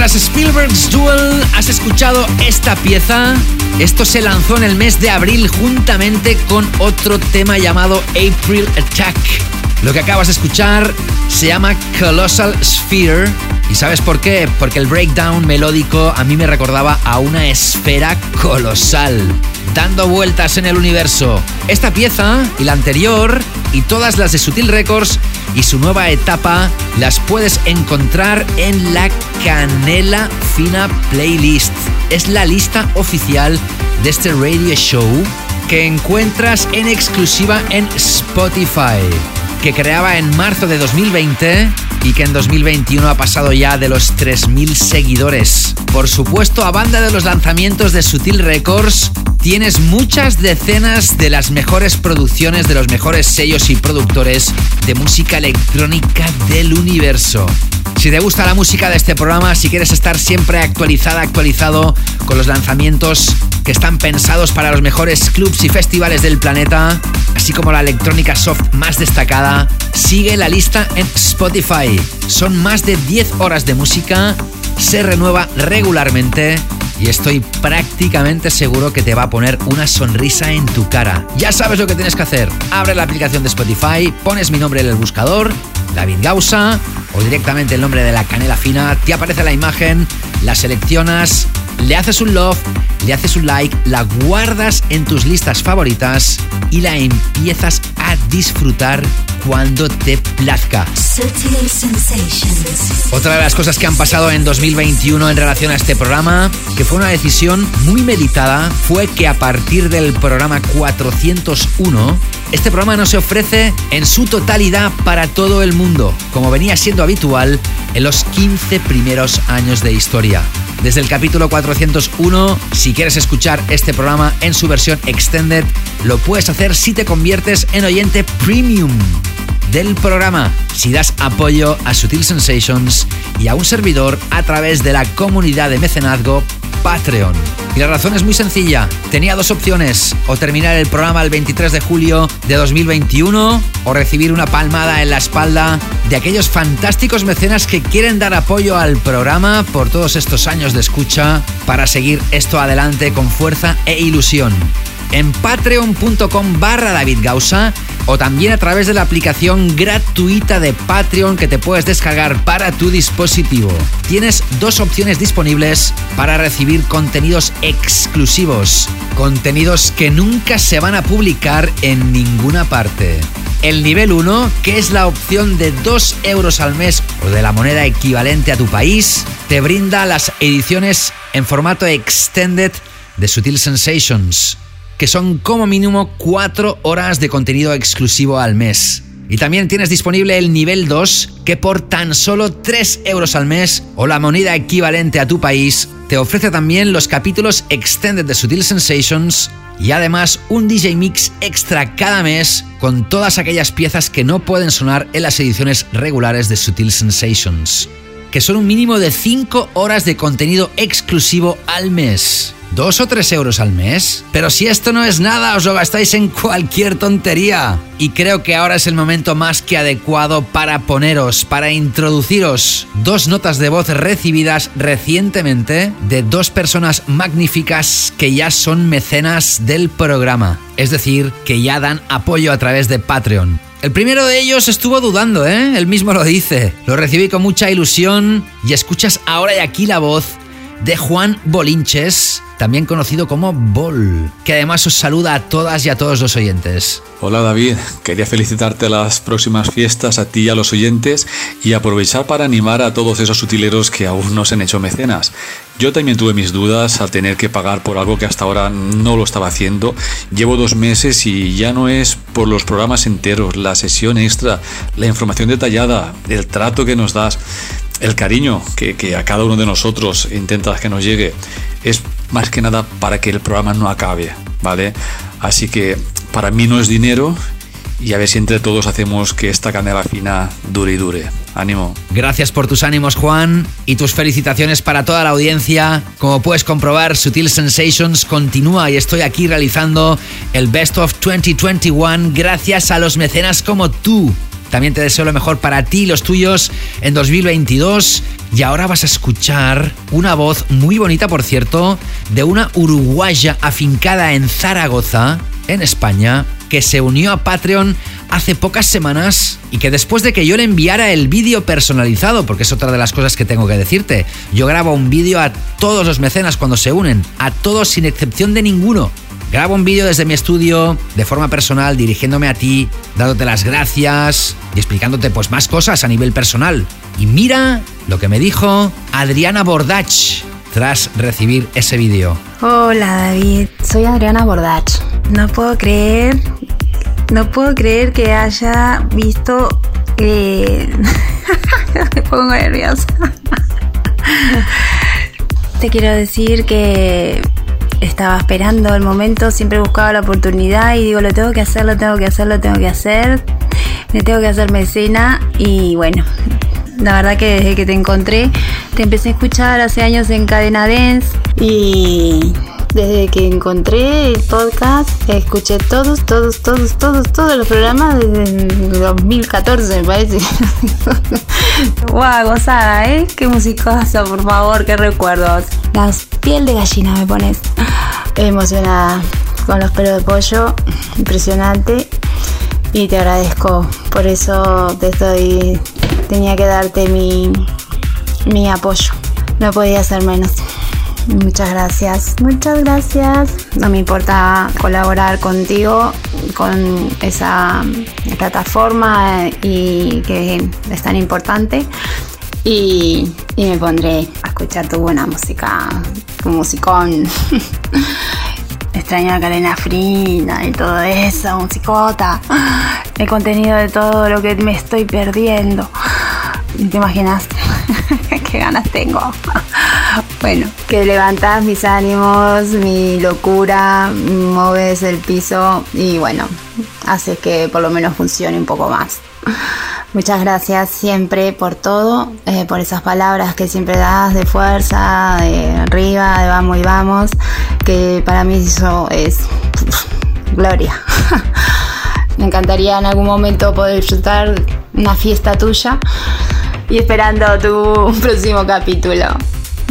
Tras Spielberg's Duel, ¿has escuchado esta pieza? Esto se lanzó en el mes de abril juntamente con otro tema llamado April Attack. Lo que acabas de escuchar se llama Colossal Sphere. ¿Y sabes por qué? Porque el breakdown melódico a mí me recordaba a una esfera colosal, dando vueltas en el universo. Esta pieza y la anterior y todas las de Sutil Records y su nueva etapa las puedes encontrar en la Canela Fina Playlist. Es la lista oficial de este radio show que encuentras en exclusiva en Spotify, que creaba en marzo de 2020 y que en 2021 ha pasado ya de los 3.000 seguidores. Por supuesto, a banda de los lanzamientos de Sutil Records, tienes muchas decenas de las mejores producciones de los mejores sellos y productores de música electrónica del universo. Si te gusta la música de este programa, si quieres estar siempre actualizada, actualizado con los lanzamientos que están pensados para los mejores clubs y festivales del planeta, así como la electrónica soft más destacada, sigue la lista en Spotify. Son más de 10 horas de música, se renueva regularmente y estoy prácticamente seguro que te va a poner una sonrisa en tu cara. Ya sabes lo que tienes que hacer. Abre la aplicación de Spotify, pones mi nombre en el buscador, David Gausa, o directamente el nombre de la canela fina, te aparece la imagen, la seleccionas, le haces un love, le haces un like, la guardas en tus listas favoritas y la empiezas a disfrutar cuando te plazca. Otra de las cosas que han pasado en 2021 en relación a este programa, que fue una decisión muy meditada, fue que a partir del programa 401, este programa no se ofrece en su totalidad para todo el mundo, como venía siendo habitual en los 15 primeros años de historia. Desde el capítulo 401, si quieres escuchar este programa en su versión extended, lo puedes hacer si te conviertes en oyente premium del programa si das apoyo a Sutil Sensations y a un servidor a través de la comunidad de mecenazgo Patreon. Y la razón es muy sencilla. Tenía dos opciones, o terminar el programa el 23 de julio de 2021 o recibir una palmada en la espalda de aquellos fantásticos mecenas que quieren dar apoyo al programa por todos estos años de escucha para seguir esto adelante con fuerza e ilusión en patreon.com barra David Gausa o también a través de la aplicación gratuita de Patreon que te puedes descargar para tu dispositivo. Tienes dos opciones disponibles para recibir contenidos exclusivos, contenidos que nunca se van a publicar en ninguna parte. El nivel 1, que es la opción de 2 euros al mes o de la moneda equivalente a tu país, te brinda las ediciones en formato extended de Sutil Sensations que son como mínimo 4 horas de contenido exclusivo al mes. Y también tienes disponible el nivel 2, que por tan solo 3 euros al mes o la moneda equivalente a tu país, te ofrece también los capítulos extended de Sutil Sensations y además un DJ Mix extra cada mes con todas aquellas piezas que no pueden sonar en las ediciones regulares de Sutil Sensations, que son un mínimo de 5 horas de contenido exclusivo al mes. ¿Dos o tres euros al mes? Pero si esto no es nada, os lo gastáis en cualquier tontería. Y creo que ahora es el momento más que adecuado para poneros, para introduciros dos notas de voz recibidas recientemente de dos personas magníficas que ya son mecenas del programa. Es decir, que ya dan apoyo a través de Patreon. El primero de ellos estuvo dudando, ¿eh? Él mismo lo dice. Lo recibí con mucha ilusión y escuchas ahora y aquí la voz de Juan Bolinches, también conocido como Bol, que además os saluda a todas y a todos los oyentes. Hola David, quería felicitarte las próximas fiestas a ti y a los oyentes y aprovechar para animar a todos esos utileros que aún no se han hecho mecenas. Yo también tuve mis dudas al tener que pagar por algo que hasta ahora no lo estaba haciendo. Llevo dos meses y ya no es por los programas enteros, la sesión extra, la información detallada, el trato que nos das el cariño que, a cada uno de nosotros intentas que nos llegue es más que nada para que el programa no acabe, ¿vale? Así que para mí no es dinero y a ver si entre todos hacemos que esta canela fina dure y dure. Ánimo. Gracias por tus ánimos, Juan, y tus felicitaciones para toda la audiencia. Como puedes comprobar, Sutil Sensations continúa y estoy aquí realizando el Best of 2021 gracias a los mecenas como tú. También te deseo lo mejor para ti y los tuyos en 2022. Y ahora vas a escuchar una voz muy bonita, por cierto, de una uruguaya afincada en Zaragoza, en España, que se unió a Patreon hace pocas semanas y que después de que yo le enviara el vídeo personalizado, porque es otra de las cosas que tengo que decirte, yo grabo un vídeo a todos los mecenas cuando se unen, a todos sin excepción de ninguno. Grabo un vídeo desde mi estudio, de forma personal, dirigiéndome a ti, dándote las gracias y explicándote pues más cosas a nivel personal. Y mira lo que me dijo Adriana Bordach tras recibir ese vídeo. Hola David, soy Adriana Bordach. No puedo creer, no puedo creer que haya visto... Eh... me pongo nerviosa. Te quiero decir que estaba esperando el momento, siempre buscaba la oportunidad y digo, lo tengo que hacer, lo tengo que hacer, lo tengo que hacer, me tengo que hacer mecena y bueno, la verdad que desde que te encontré, te empecé a escuchar hace años en Cadena Dance y desde que encontré el podcast, escuché todos, todos, todos, todos, todos los programas desde 2014, me parece. Guau, gozada, ¿eh? Qué musicosa, por favor, qué recuerdos. La piel de gallina me pones. Emocionada con los pelos de pollo, impresionante. Y te agradezco, por eso te estoy. Tenía que darte mi, mi apoyo. No podía ser menos. Muchas gracias, muchas gracias. No me importa colaborar contigo con esa plataforma y que es tan importante. Y, y me pondré a escuchar tu buena música, tu musicón. Extraño la cadena frina y todo eso, musicota. El contenido de todo lo que me estoy perdiendo. ¿Te imaginas? ¿Qué ganas tengo? Bueno, que levantas mis ánimos, mi locura, moves el piso y bueno, haces que por lo menos funcione un poco más. Muchas gracias siempre por todo, eh, por esas palabras que siempre das de fuerza, de arriba, de vamos y vamos, que para mí eso es gloria. Me encantaría en algún momento poder disfrutar una fiesta tuya y esperando tu próximo capítulo.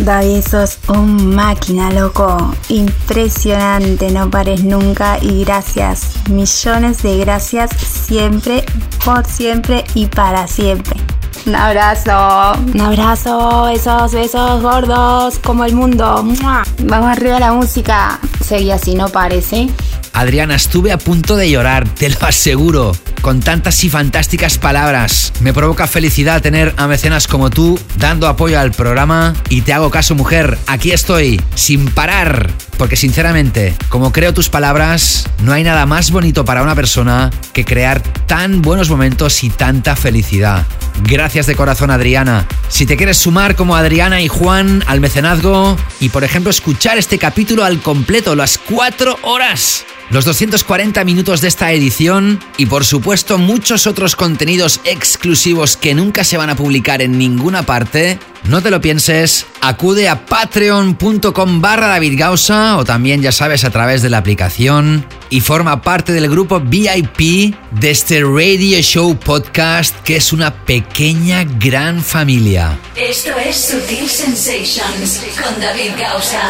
David, sos un máquina, loco. Impresionante, no pares nunca y gracias. Millones de gracias siempre, por siempre y para siempre. Un abrazo. Un abrazo, esos besos gordos como el mundo. ¡Mua! Vamos arriba la música. Seguí así, no parece. Adriana, estuve a punto de llorar, te lo aseguro. Con tantas y fantásticas palabras. Me provoca felicidad tener a mecenas como tú dando apoyo al programa. Y te hago caso, mujer. Aquí estoy, sin parar. Porque sinceramente, como creo tus palabras, no hay nada más bonito para una persona que crear tan buenos momentos y tanta felicidad. Gracias de corazón, Adriana. Si te quieres sumar como Adriana y Juan al mecenazgo y, por ejemplo, escuchar este capítulo al completo, las cuatro horas, los 240 minutos de esta edición y, por supuesto, muchos otros contenidos exclusivos que nunca se van a publicar en ninguna parte, No te lo pienses, acude a patreon.com barra David o también ya sabes a través de la aplicación y forma parte del grupo VIP de este Radio Show Podcast que es una pequeña gran familia. Esto es Sutil Sensations con David Gausa.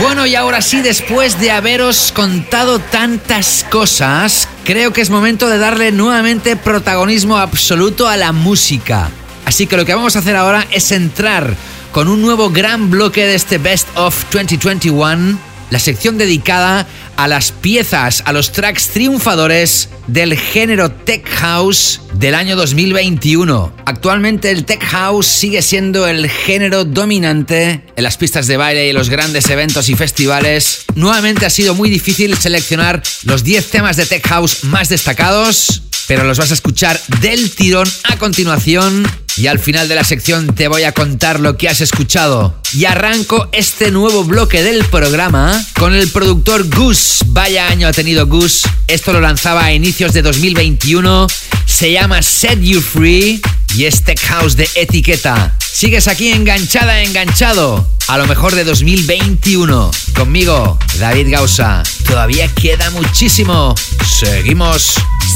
Bueno, y ahora sí, después de haberos contado tantas cosas, creo que es momento de darle nuevamente protagonismo absoluto a la música. Así que lo que vamos a hacer ahora es entrar con un nuevo gran bloque de este Best of 2021, la sección dedicada a las piezas, a los tracks triunfadores del género Tech House del año 2021. Actualmente el Tech House sigue siendo el género dominante en las pistas de baile y en los grandes eventos y festivales. Nuevamente ha sido muy difícil seleccionar los 10 temas de Tech House más destacados, pero los vas a escuchar del tirón a continuación y al final de la sección te voy a contar lo que has escuchado. Y arranco este nuevo bloque del programa con el productor Goose. Vaya año ha tenido Goose. Esto lo lanzaba a inicios de 2021. Se llama Set You Free y es Tech House de etiqueta. Sigues aquí enganchada, enganchado. A lo mejor de 2021. Conmigo, David Gausa. Todavía queda muchísimo. Seguimos.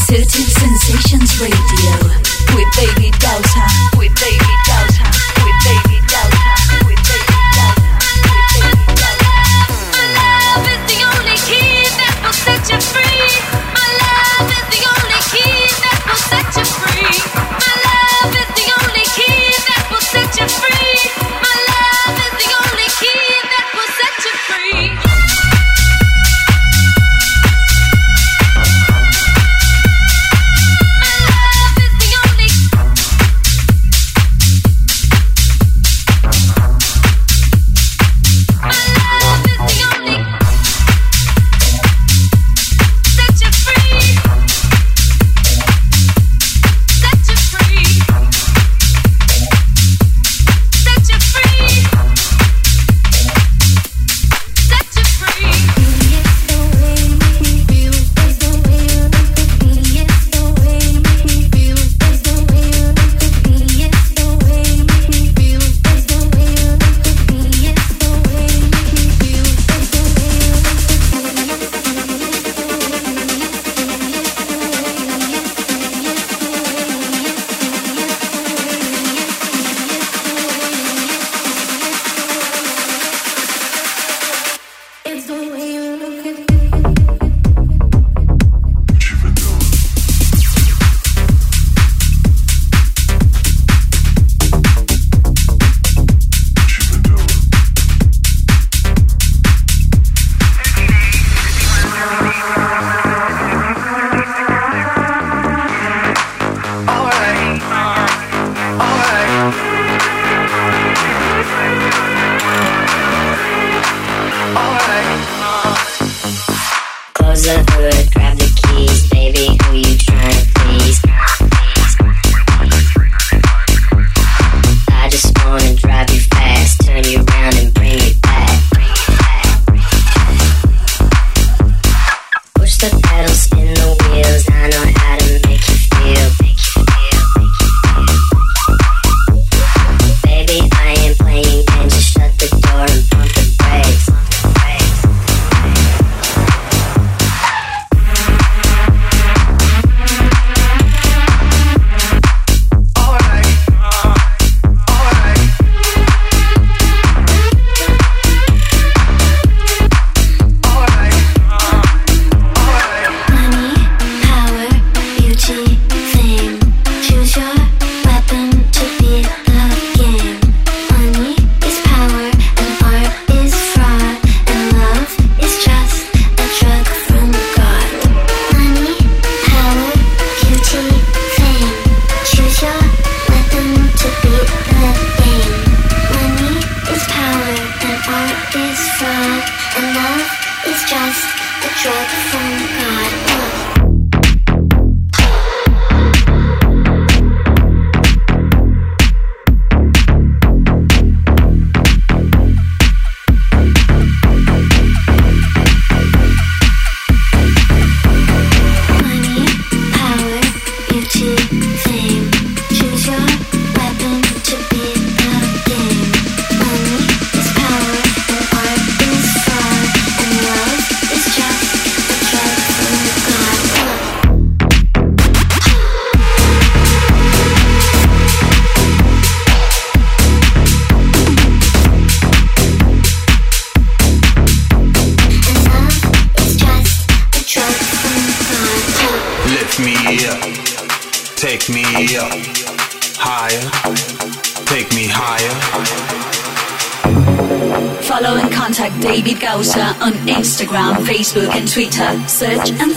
Sensations Radio with Gausa. With Gausa. Grab the keys, baby. Who you trying Twitter.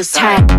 Just feels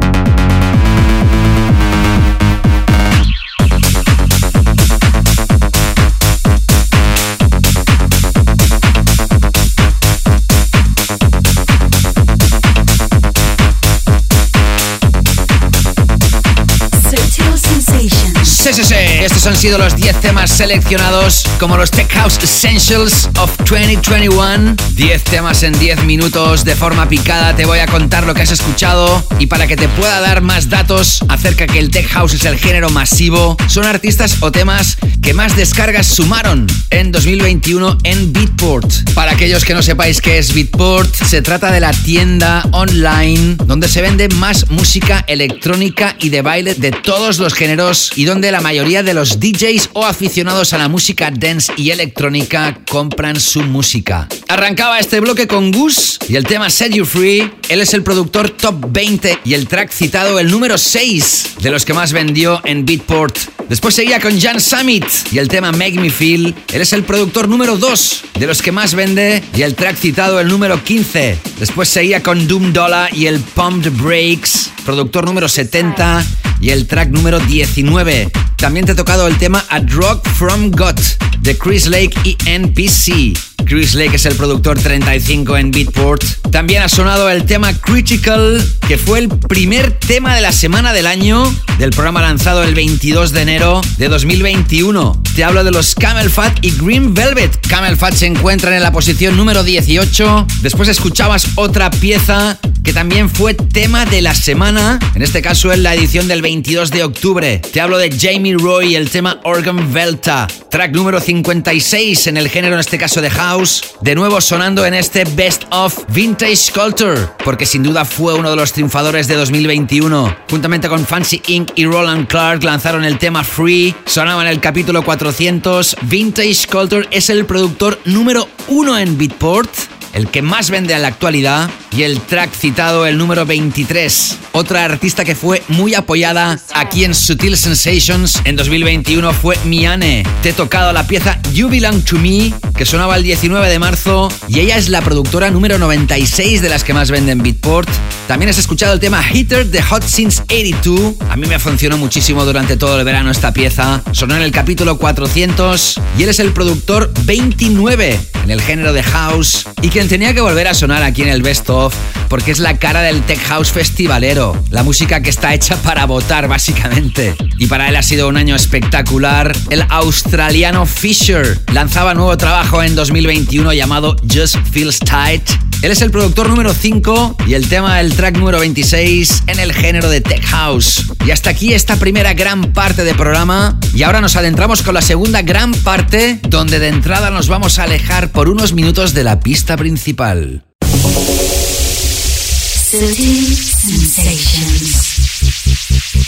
Estos han sido los 10 temas seleccionados como los Tech House Essentials of 2021. 10 temas en 10 minutos de forma picada. Te voy a contar lo que has escuchado y para que te pueda dar más datos acerca que el Tech House es el género masivo, son artistas o temas que más descargas sumaron en 2021 en Beatport. Para aquellos que no sepáis qué es Beatport, se trata de la tienda online donde se vende más música electrónica y de baile de todos los géneros y donde la mayoría de los DJs o aficionados a la música dance y electrónica compran su música. Arrancaba este bloque con Goose y el tema Set You Free. Él es el productor top 20 y el track citado el número 6 de los que más vendió en Beatport. Después seguía con Jan Summit y el tema Make Me Feel. Él es el productor número 2 de los que más vende y el track citado el número 15. Después seguía con Doom Dollar y el Pumped Breaks, productor número 70 y el track número 19. También te he tocado el tema A Drug From God de Chris Lake y NPC. Chris Lake es el productor 35 en Beatport. También ha sonado el tema Critical, que fue el primer tema de la semana del año del programa lanzado el 22 de enero de 2021. Te hablo de los Camel Fat y Green Velvet. Camel Fat se encuentran en la posición número 18. Después escuchabas otra pieza que también fue tema de la semana, en este caso en la edición del 22 de octubre. Te hablo de Jamie Roy el tema Organ Velta, track número 56 en el género, en este caso de House, de nuevo sonando en este Best of Vintage Culture, porque sin duda fue uno de los triunfadores de 2021. Juntamente con Fancy Inc. y Roland Clark lanzaron el tema Free, sonaba en el capítulo 400. Vintage Culture es el productor número uno en Beatport el que más vende en la actualidad, y el track citado, el número 23. Otra artista que fue muy apoyada aquí en Sutil Sensations en 2021 fue Miane. Te he tocado la pieza You Belong to Me, que sonaba el 19 de marzo, y ella es la productora número 96 de las que más venden en Beatport. También has escuchado el tema Hitter de Hot Since 82. A mí me funcionó muchísimo durante todo el verano esta pieza. Sonó en el capítulo 400 y él es el productor 29 en el género de house y tenía que volver a sonar aquí en el Best of porque es la cara del Tech House festivalero, la música que está hecha para votar básicamente. Y para él ha sido un año espectacular. El australiano Fisher lanzaba nuevo trabajo en 2021 llamado Just Feels Tight. Él es el productor número 5 y el tema del track número 26 en el género de Tech House. Y hasta aquí esta primera gran parte de programa. Y ahora nos adentramos con la segunda gran parte, donde de entrada nos vamos a alejar por unos minutos de la pista principal.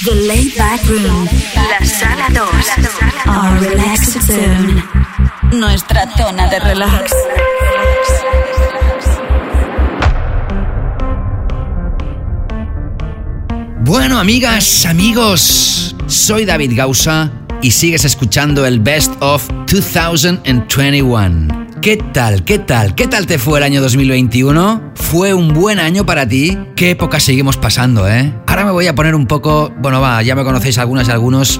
The Laid Back Room. La Sala 2. Our Relaxed. Nuestra zona de relax. Bueno, amigas, amigos, soy David Gausa y sigues escuchando el Best of 2021. ¿Qué tal? ¿Qué tal? ¿Qué tal te fue el año 2021? ¿Fue un buen año para ti? ¿Qué época seguimos pasando, eh? Ahora me voy a poner un poco, bueno, va, ya me conocéis algunas y algunos,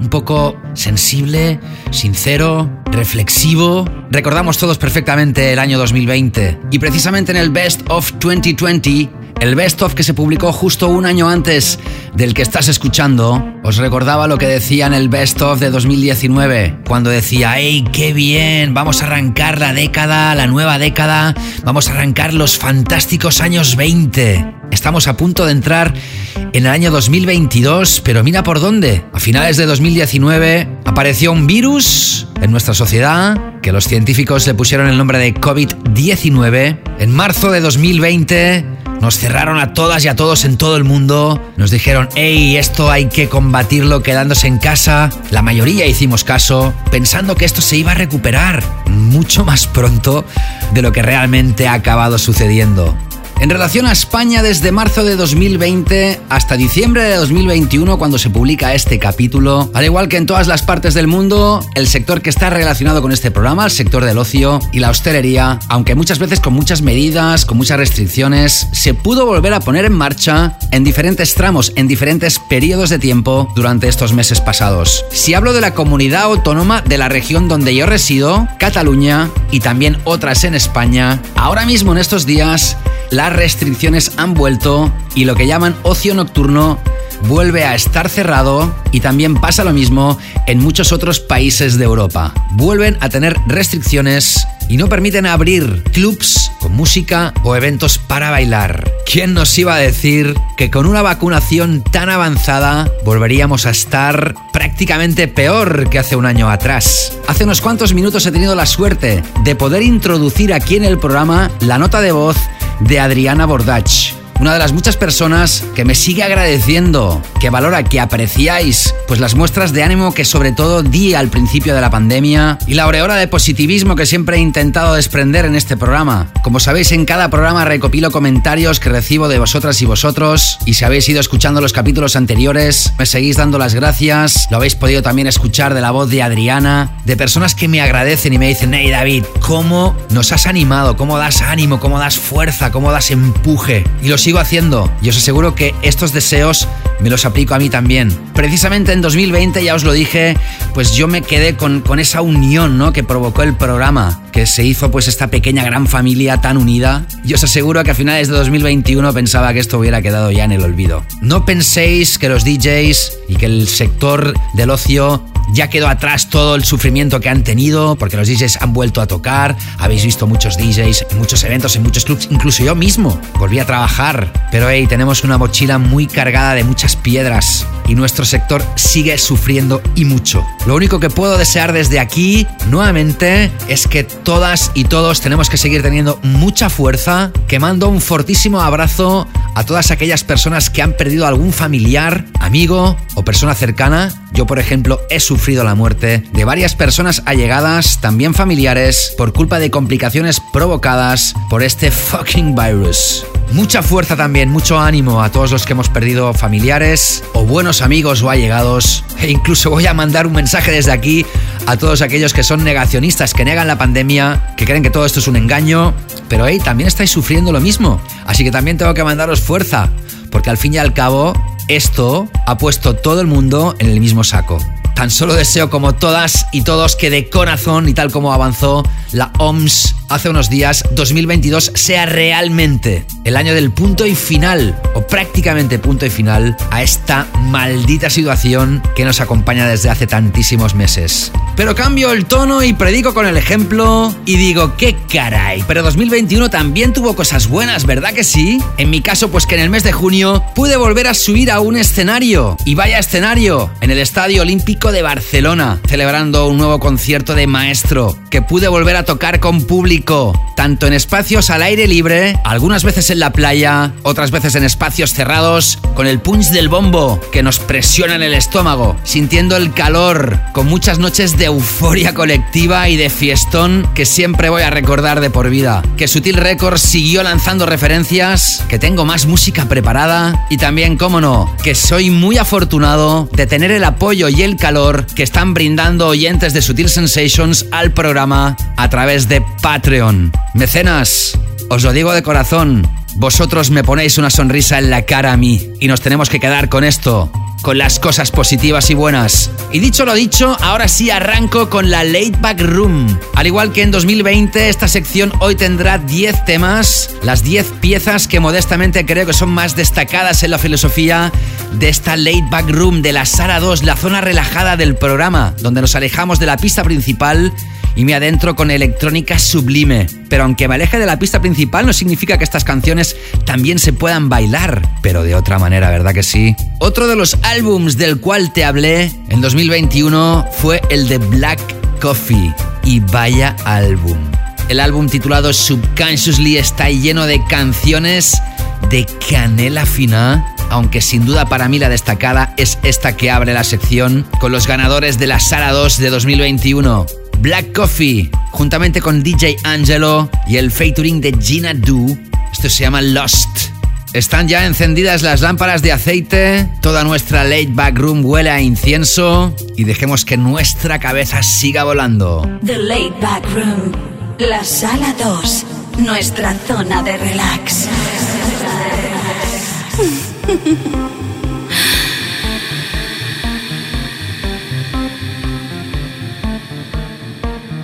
un poco sensible, sincero, reflexivo. Recordamos todos perfectamente el año 2020 y precisamente en el Best of 2020 el best of que se publicó justo un año antes del que estás escuchando, os recordaba lo que decía en el best of de 2019, cuando decía, ¡hey, qué bien! Vamos a arrancar la década, la nueva década, vamos a arrancar los fantásticos años 20. Estamos a punto de entrar en el año 2022, pero mira por dónde. A finales de 2019 apareció un virus en nuestra sociedad que los científicos le pusieron el nombre de COVID-19. En marzo de 2020 nos cerraron a todas y a todos en todo el mundo. Nos dijeron, hey, esto hay que combatirlo quedándose en casa. La mayoría hicimos caso, pensando que esto se iba a recuperar mucho más pronto de lo que realmente ha acabado sucediendo. En relación a España, desde marzo de 2020 hasta diciembre de 2021, cuando se publica este capítulo, al igual que en todas las partes del mundo, el sector que está relacionado con este programa, el sector del ocio y la hostelería, aunque muchas veces con muchas medidas, con muchas restricciones, se pudo volver a poner en marcha en diferentes tramos, en diferentes periodos de tiempo durante estos meses pasados. Si hablo de la comunidad autónoma de la región donde yo resido, Cataluña, y también otras en España, ahora mismo en estos días, restricciones han vuelto y lo que llaman ocio nocturno vuelve a estar cerrado y también pasa lo mismo en muchos otros países de Europa. Vuelven a tener restricciones y no permiten abrir clubs con música o eventos para bailar. ¿Quién nos iba a decir que con una vacunación tan avanzada volveríamos a estar prácticamente peor que hace un año atrás? Hace unos cuantos minutos he tenido la suerte de poder introducir aquí en el programa la nota de voz de Adriana Bordach una de las muchas personas que me sigue agradeciendo, que valora, que apreciáis, pues las muestras de ánimo que sobre todo di al principio de la pandemia y la aureola de positivismo que siempre he intentado desprender en este programa. Como sabéis, en cada programa recopilo comentarios que recibo de vosotras y vosotros y si habéis ido escuchando los capítulos anteriores, me seguís dando las gracias, lo habéis podido también escuchar de la voz de Adriana, de personas que me agradecen y me dicen, hey David, ¿cómo nos has animado? ¿Cómo das ánimo? ¿Cómo das fuerza? ¿Cómo das empuje? Y lo sigo haciendo y os aseguro que estos deseos me los aplico a mí también. Precisamente en 2020, ya os lo dije, pues yo me quedé con, con esa unión ¿no? que provocó el programa, que se hizo pues esta pequeña gran familia tan unida. Y os aseguro que a finales de 2021 pensaba que esto hubiera quedado ya en el olvido. No penséis que los DJs y que el sector del ocio ya quedó atrás todo el sufrimiento que han tenido, porque los DJs han vuelto a tocar, habéis visto muchos DJs en muchos eventos, en muchos clubs, incluso yo mismo volví a trabajar. Pero hey, tenemos una mochila muy cargada de muchas piedras y nuestro sector sigue sufriendo y mucho. Lo único que puedo desear desde aquí, nuevamente, es que todas y todos tenemos que seguir teniendo mucha fuerza, que mando un fortísimo abrazo a todas aquellas personas que han perdido algún familiar, amigo o persona cercana. Yo, por ejemplo, he sufrido la muerte de varias personas allegadas, también familiares, por culpa de complicaciones provocadas por este fucking virus. Mucha fuerza también, mucho ánimo a todos los que hemos perdido familiares o buenos amigos o allegados. E incluso voy a mandar un mensaje desde aquí a todos aquellos que son negacionistas, que negan la pandemia, que creen que todo esto es un engaño. Pero hey, también estáis sufriendo lo mismo. Así que también tengo que mandaros fuerza, porque al fin y al cabo, esto ha puesto todo el mundo en el mismo saco. Tan solo deseo como todas y todos que de corazón y tal como avanzó la OMS hace unos días, 2022 sea realmente el año del punto y final, o prácticamente punto y final, a esta maldita situación que nos acompaña desde hace tantísimos meses. Pero cambio el tono y predico con el ejemplo y digo, qué caray, pero 2021 también tuvo cosas buenas, ¿verdad que sí? En mi caso, pues que en el mes de junio pude volver a subir a un escenario, y vaya escenario, en el Estadio Olímpico de Barcelona, celebrando un nuevo concierto de maestro, que pude volver a tocar con público tanto en espacios al aire libre, algunas veces en la playa, otras veces en espacios cerrados, con el punch del bombo que nos presiona en el estómago, sintiendo el calor, con muchas noches de euforia colectiva y de fiestón que siempre voy a recordar de por vida. Que Sutil Records siguió lanzando referencias, que tengo más música preparada y también, cómo no, que soy muy afortunado de tener el apoyo y el que están brindando oyentes de Sutil Sensations al programa a través de Patreon. Mecenas, os lo digo de corazón, vosotros me ponéis una sonrisa en la cara a mí y nos tenemos que quedar con esto, con las cosas positivas y buenas. Y dicho lo dicho, ahora sí arranco con la Late Back Room. Al igual que en 2020, esta sección hoy tendrá 10 temas, las 10 piezas que modestamente creo que son más destacadas en la filosofía de esta Late Back Room de la Sala 2, la zona relajada del programa, donde nos alejamos de la pista principal y me adentro con electrónica sublime. Pero aunque me aleje de la pista principal, no significa que estas canciones también se puedan bailar, pero de otra manera, ¿verdad que sí? Otro de los álbums del cual te hablé en 2021 fue el de Black Coffee. Y vaya álbum. El álbum titulado Subconsciously está lleno de canciones de canela fina aunque sin duda para mí la destacada es esta que abre la sección con los ganadores de la Sala 2 de 2021. Black Coffee, juntamente con DJ Angelo y el featuring de Gina Du. Esto se llama Lost. Están ya encendidas las lámparas de aceite, toda nuestra late back room huele a incienso y dejemos que nuestra cabeza siga volando. The Late Back Room. La sala 2. Nuestra zona de relax.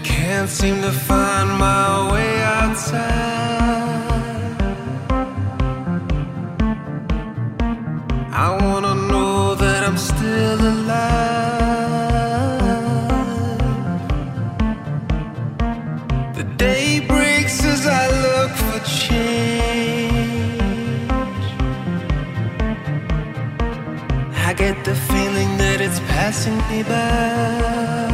Can't seem to find my way outside. Get the feeling that it's passing me by.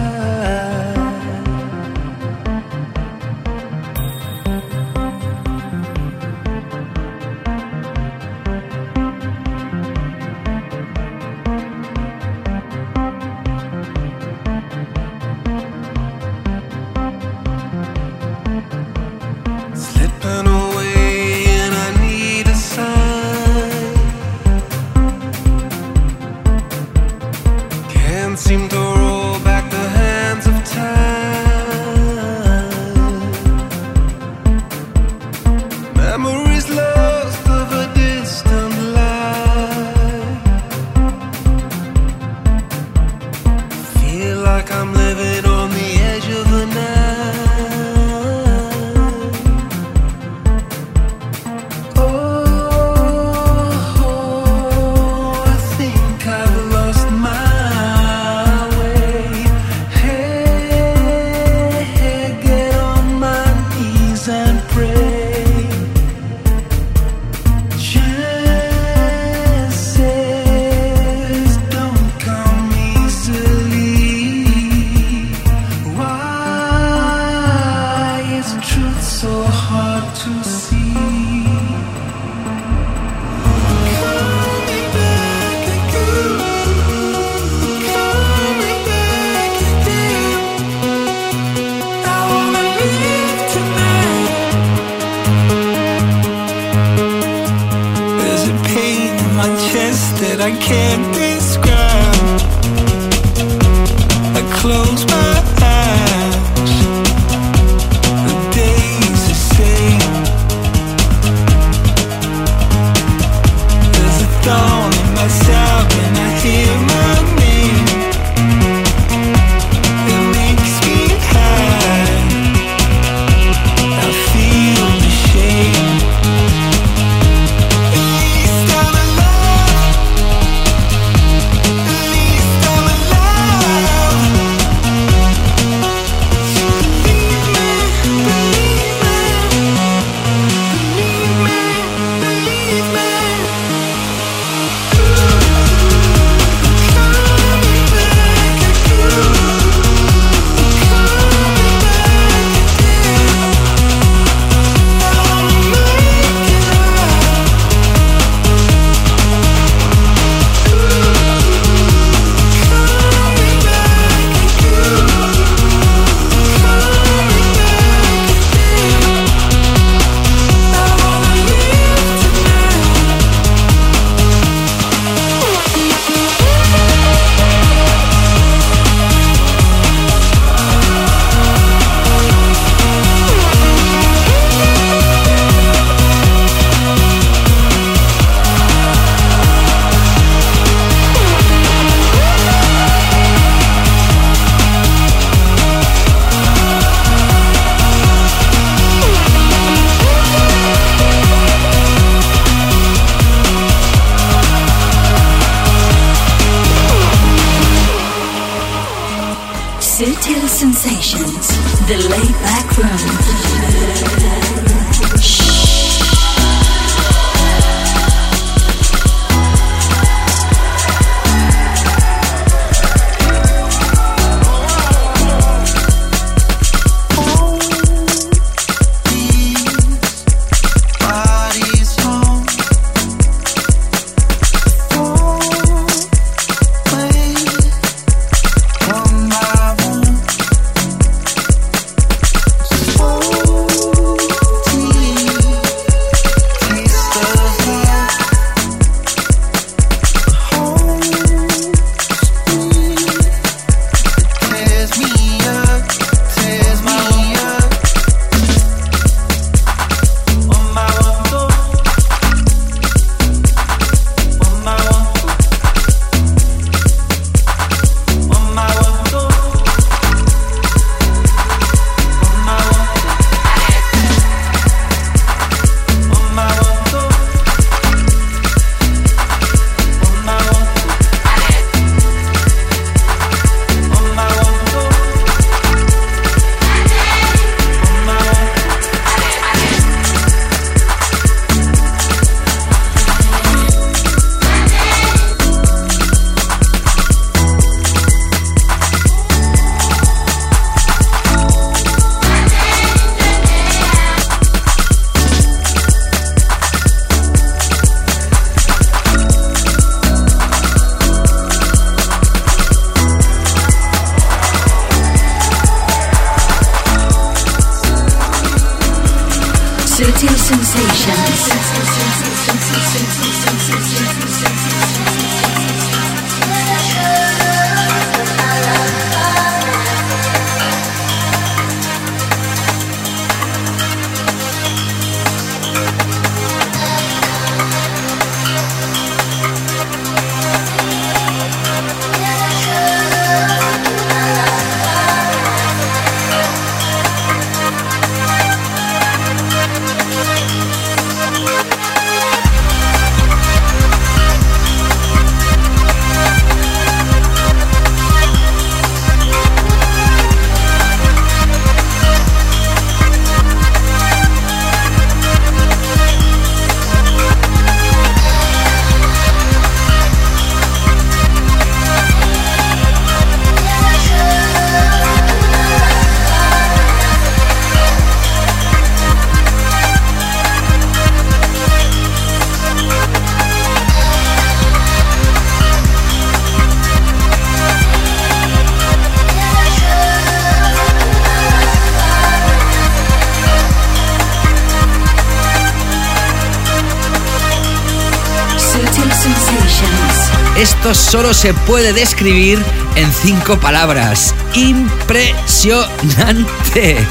Solo se puede describir en cinco palabras. Impresionante.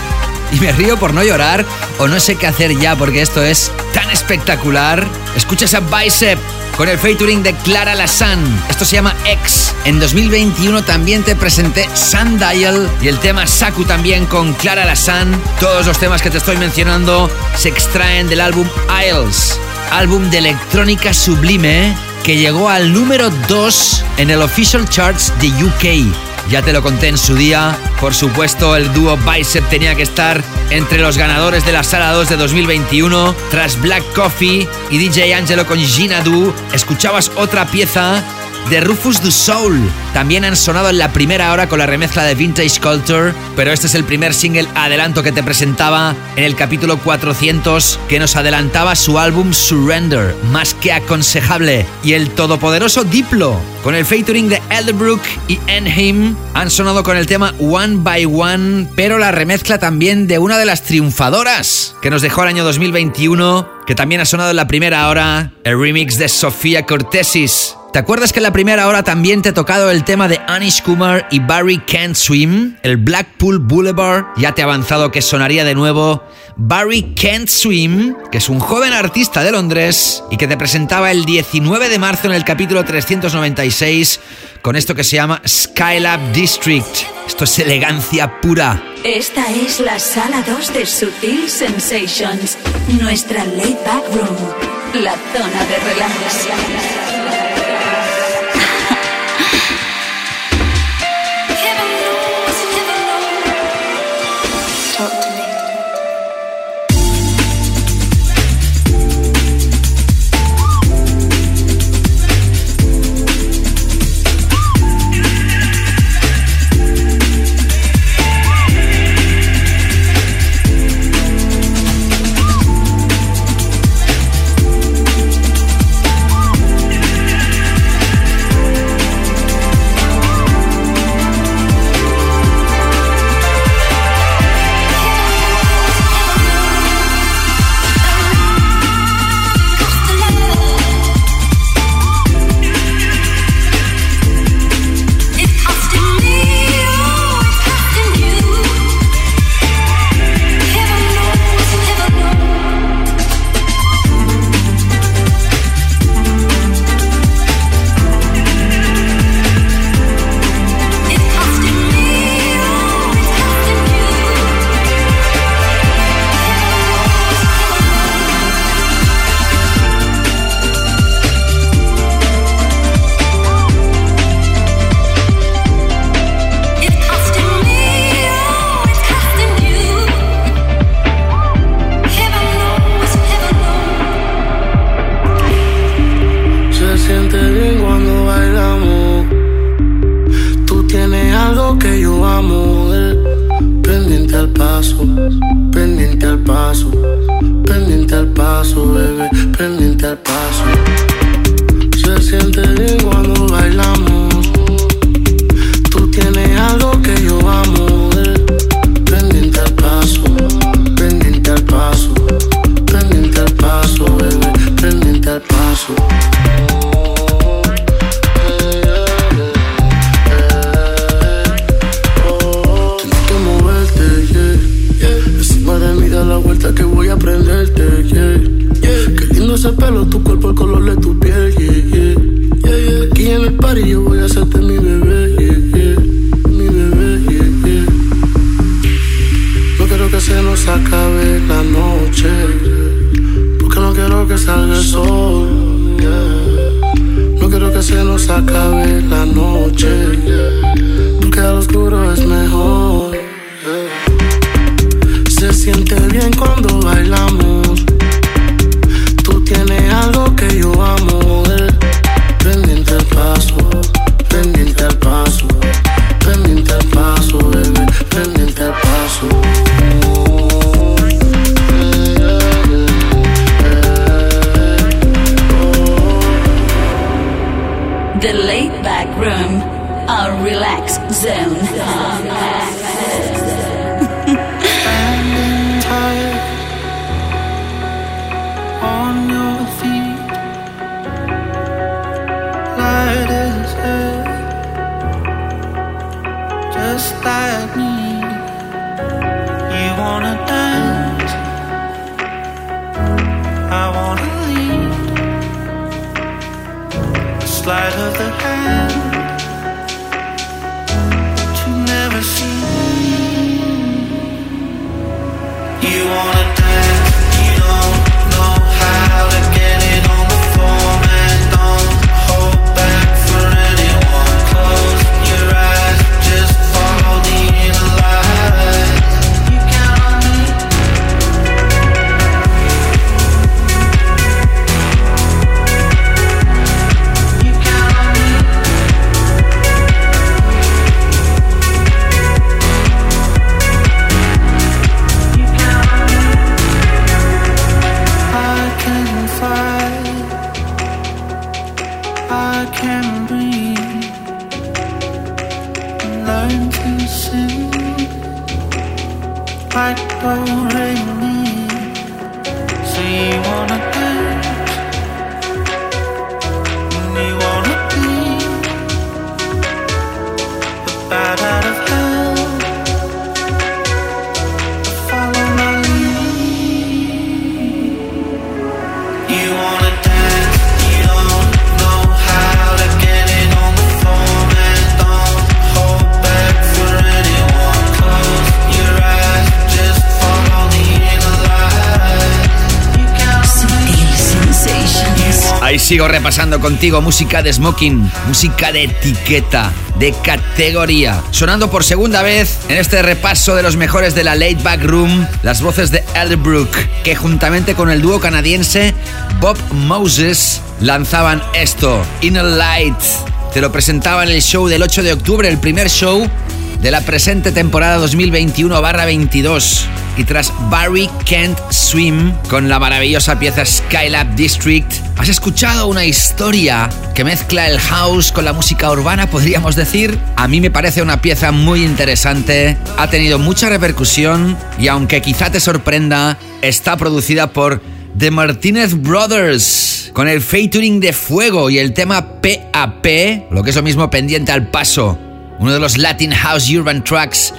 Y me río por no llorar o no sé qué hacer ya porque esto es tan espectacular. Escuchas a Bicep con el featuring de Clara Lassan. Esto se llama X. En 2021 también te presenté Sundial y el tema Saku también con Clara Lassan. Todos los temas que te estoy mencionando se extraen del álbum Isles, álbum de electrónica sublime que llegó al número 2 en el Official Charts de UK. Ya te lo conté en su día. Por supuesto, el dúo Bicep tenía que estar entre los ganadores de la Sala 2 de 2021. Tras Black Coffee y DJ Angelo con Gina Du, escuchabas otra pieza de Rufus Du Soul. También han sonado en la primera hora con la remezcla de Vintage Culture, pero este es el primer single adelanto que te presentaba en el capítulo 400 que nos adelantaba su álbum Surrender, más que aconsejable. Y el todopoderoso Diplo, con el featuring de Elderbrook y Enheim, han sonado con el tema One by One, pero la remezcla también de una de las triunfadoras que nos dejó el año 2021, que también ha sonado en la primera hora, el remix de Sofía Cortesis. ¿Te acuerdas que en la primera hora también te he tocado el tema de Anish Kumar y Barry Can't Swim? El Blackpool Boulevard. Ya te he avanzado que sonaría de nuevo Barry Can't Swim, que es un joven artista de Londres y que te presentaba el 19 de marzo en el capítulo 396 con esto que se llama Skylab District. Esto es elegancia pura. Esta es la sala 2 de Sutil Sensations, nuestra laid back room, la zona de relax. Sigo repasando contigo música de smoking, música de etiqueta, de categoría. Sonando por segunda vez en este repaso de los mejores de la Late Back Room, las voces de Elderbrook, que juntamente con el dúo canadiense Bob Moses lanzaban esto, Inner Light. Te lo presentaba en el show del 8 de octubre, el primer show de la presente temporada 2021-22. Y tras Barry Can't Swim, con la maravillosa pieza Skylab District, has escuchado una historia que mezcla el house con la música urbana, podríamos decir. A mí me parece una pieza muy interesante, ha tenido mucha repercusión y aunque quizá te sorprenda, está producida por The Martinez Brothers, con el featuring de Fuego y el tema PAP, lo que es lo mismo pendiente al paso uno de los Latin House Urban Tracks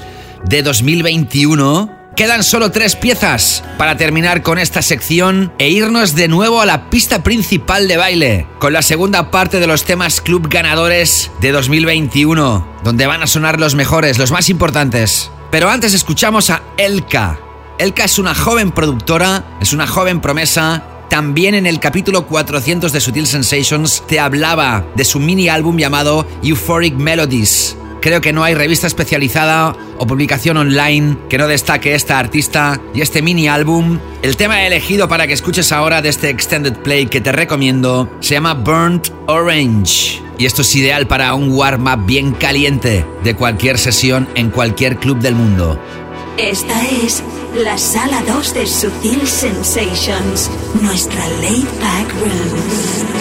de 2021. Quedan solo tres piezas para terminar con esta sección e irnos de nuevo a la pista principal de baile, con la segunda parte de los temas club ganadores de 2021, donde van a sonar los mejores, los más importantes. Pero antes escuchamos a Elka. Elka es una joven productora, es una joven promesa, también en el capítulo 400 de Sutil Sensations te hablaba de su mini álbum llamado Euphoric Melodies. Creo que no hay revista especializada o publicación online que no destaque esta artista y este mini álbum. El tema elegido para que escuches ahora de este extended play que te recomiendo se llama Burnt Orange. Y esto es ideal para un warm-up bien caliente de cualquier sesión en cualquier club del mundo. Esta es la sala 2 de Sutil Sensations, nuestra laid back room.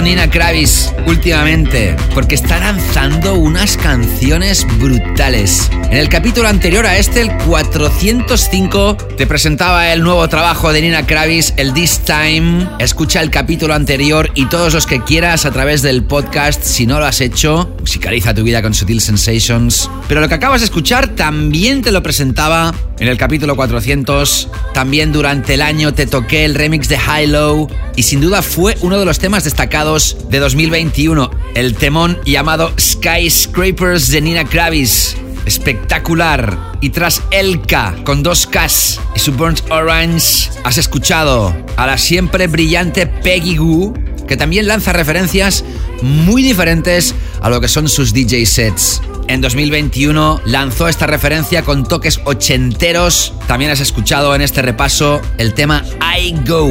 Nina Kravis últimamente, porque está lanzando unas canciones brutales. En el capítulo anterior a este, el 405, te presentaba el nuevo trabajo de Nina Kravis, el This Time. Escucha el capítulo anterior y todos los que quieras a través del podcast. Si no lo has hecho, musicaliza tu vida con Sutil Sensations. Pero lo que acabas de escuchar también te lo presentaba en el capítulo 400. También durante el año te toqué el remix de High Low y sin duda fue uno de los temas destacados de 2021, el temón llamado Skyscrapers de Nina Kravis. Espectacular. Y tras Elka con dos Ks y su Burnt Orange, has escuchado a la siempre brillante Peggy Goo, que también lanza referencias muy diferentes a lo que son sus DJ sets. En 2021 lanzó esta referencia con toques ochenteros. También has escuchado en este repaso el tema I Go.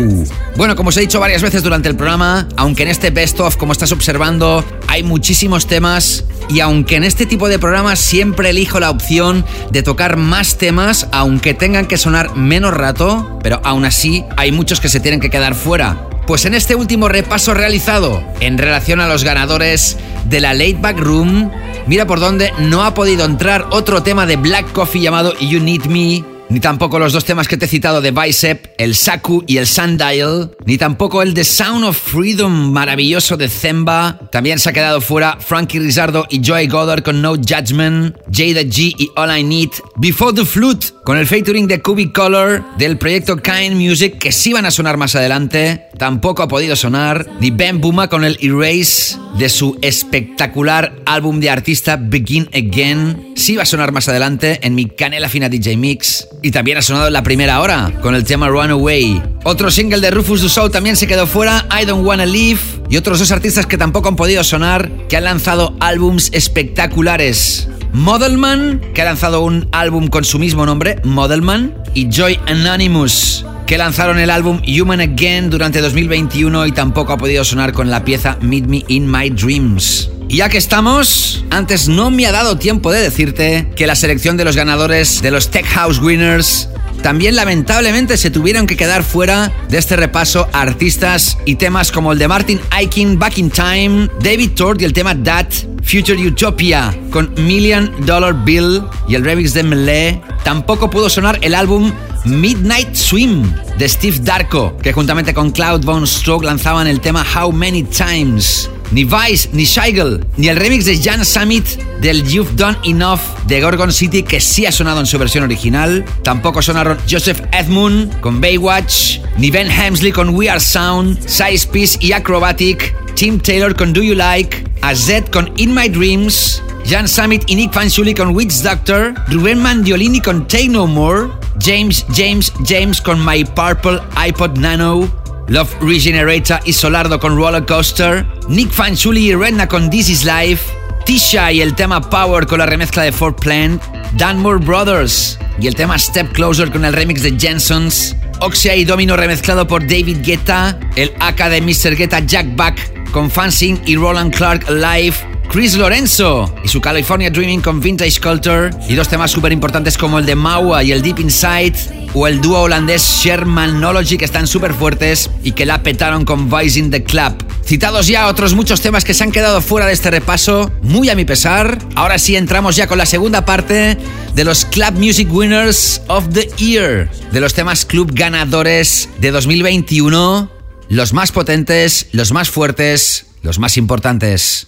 Bueno, como os he dicho varias veces durante el programa, aunque en este best of, como estás observando, hay muchísimos temas y aunque en este tipo de programas siempre elijo la opción de tocar más temas, aunque tengan que sonar menos rato, pero aún así hay muchos que se tienen que quedar fuera. Pues en este último repaso realizado en relación a los ganadores de la Late Back Room, mira por dónde no ha podido entrar otro tema de Black Coffee llamado You Need Me, ni tampoco los dos temas que te he citado de Bicep, el Saku y el Sundial, ni tampoco el The Sound of Freedom maravilloso de Zemba. También se ha quedado fuera Frankie Rizardo y Joy Goddard con No Judgment, Jada G y All I Need, Before the Flute con el featuring de Cubic Color del proyecto Kind Music que sí van a sonar más adelante. Tampoco ha podido sonar ni Ben Buma con el Erase de su espectacular álbum de artista Begin Again. Sí va a sonar más adelante en mi Canela Fina DJ Mix. Y también ha sonado en la primera hora con el tema Runaway. Otro single de Rufus Du Soul también se quedó fuera, I Don't Wanna Leave. Y otros dos artistas que tampoco han podido sonar, que han lanzado álbums espectaculares. Modelman, que ha lanzado un álbum con su mismo nombre, Modelman, y Joy Anonymous, que lanzaron el álbum Human Again durante 2021 y tampoco ha podido sonar con la pieza Meet Me in My Dreams. Y ya que estamos, antes no me ha dado tiempo de decirte que la selección de los ganadores de los Tech House Winners también lamentablemente se tuvieron que quedar fuera de este repaso artistas y temas como el de Martin Aikin, Back in Time, David Tord y el tema That, Future Utopia con Million Dollar Bill y el remix de Melee. Tampoco pudo sonar el álbum Midnight Swim de Steve Darko, que juntamente con Cloud Von Stroke lanzaban el tema How Many Times. Ni Vice, ni Scheigel, ni el remix de Jan Summit del You've Done Enough de Gorgon City, que sí ha sonado en su versión original. Tampoco sonaron Joseph Edmund con Baywatch, ni Ben Hemsley con We Are Sound, Size Piece y Acrobatic, Tim Taylor con Do You Like, Azet con In My Dreams, Jan Summit y Nick Fanciulli con Witch Doctor, Rubén Mandiolini con Take No More, James James James con My Purple iPod Nano, Love Regenerator y Solardo con Roller Coaster, Nick Fanciulli y Redna con This Is Life, Tisha y el tema Power con la remezcla de Fort Plant, Danmore Brothers, y el tema Step Closer con el remix de Jensons, Oxia y Domino remezclado por David Guetta, el AK de Mr. Guetta Jack Back con Fansing y Roland Clark Live, Chris Lorenzo y su California Dreaming con Vintage Culture y dos temas súper importantes como el de Maua y el Deep Inside o el dúo holandés Shermanology que están súper fuertes y que la petaron con Vice in the Club. Citados ya otros muchos temas que se han quedado fuera de este repaso, muy a mi pesar. Ahora sí entramos ya con la segunda parte de los Club Music Winners of the Year, de los temas club ganadores de 2021, los más potentes, los más fuertes, los más importantes.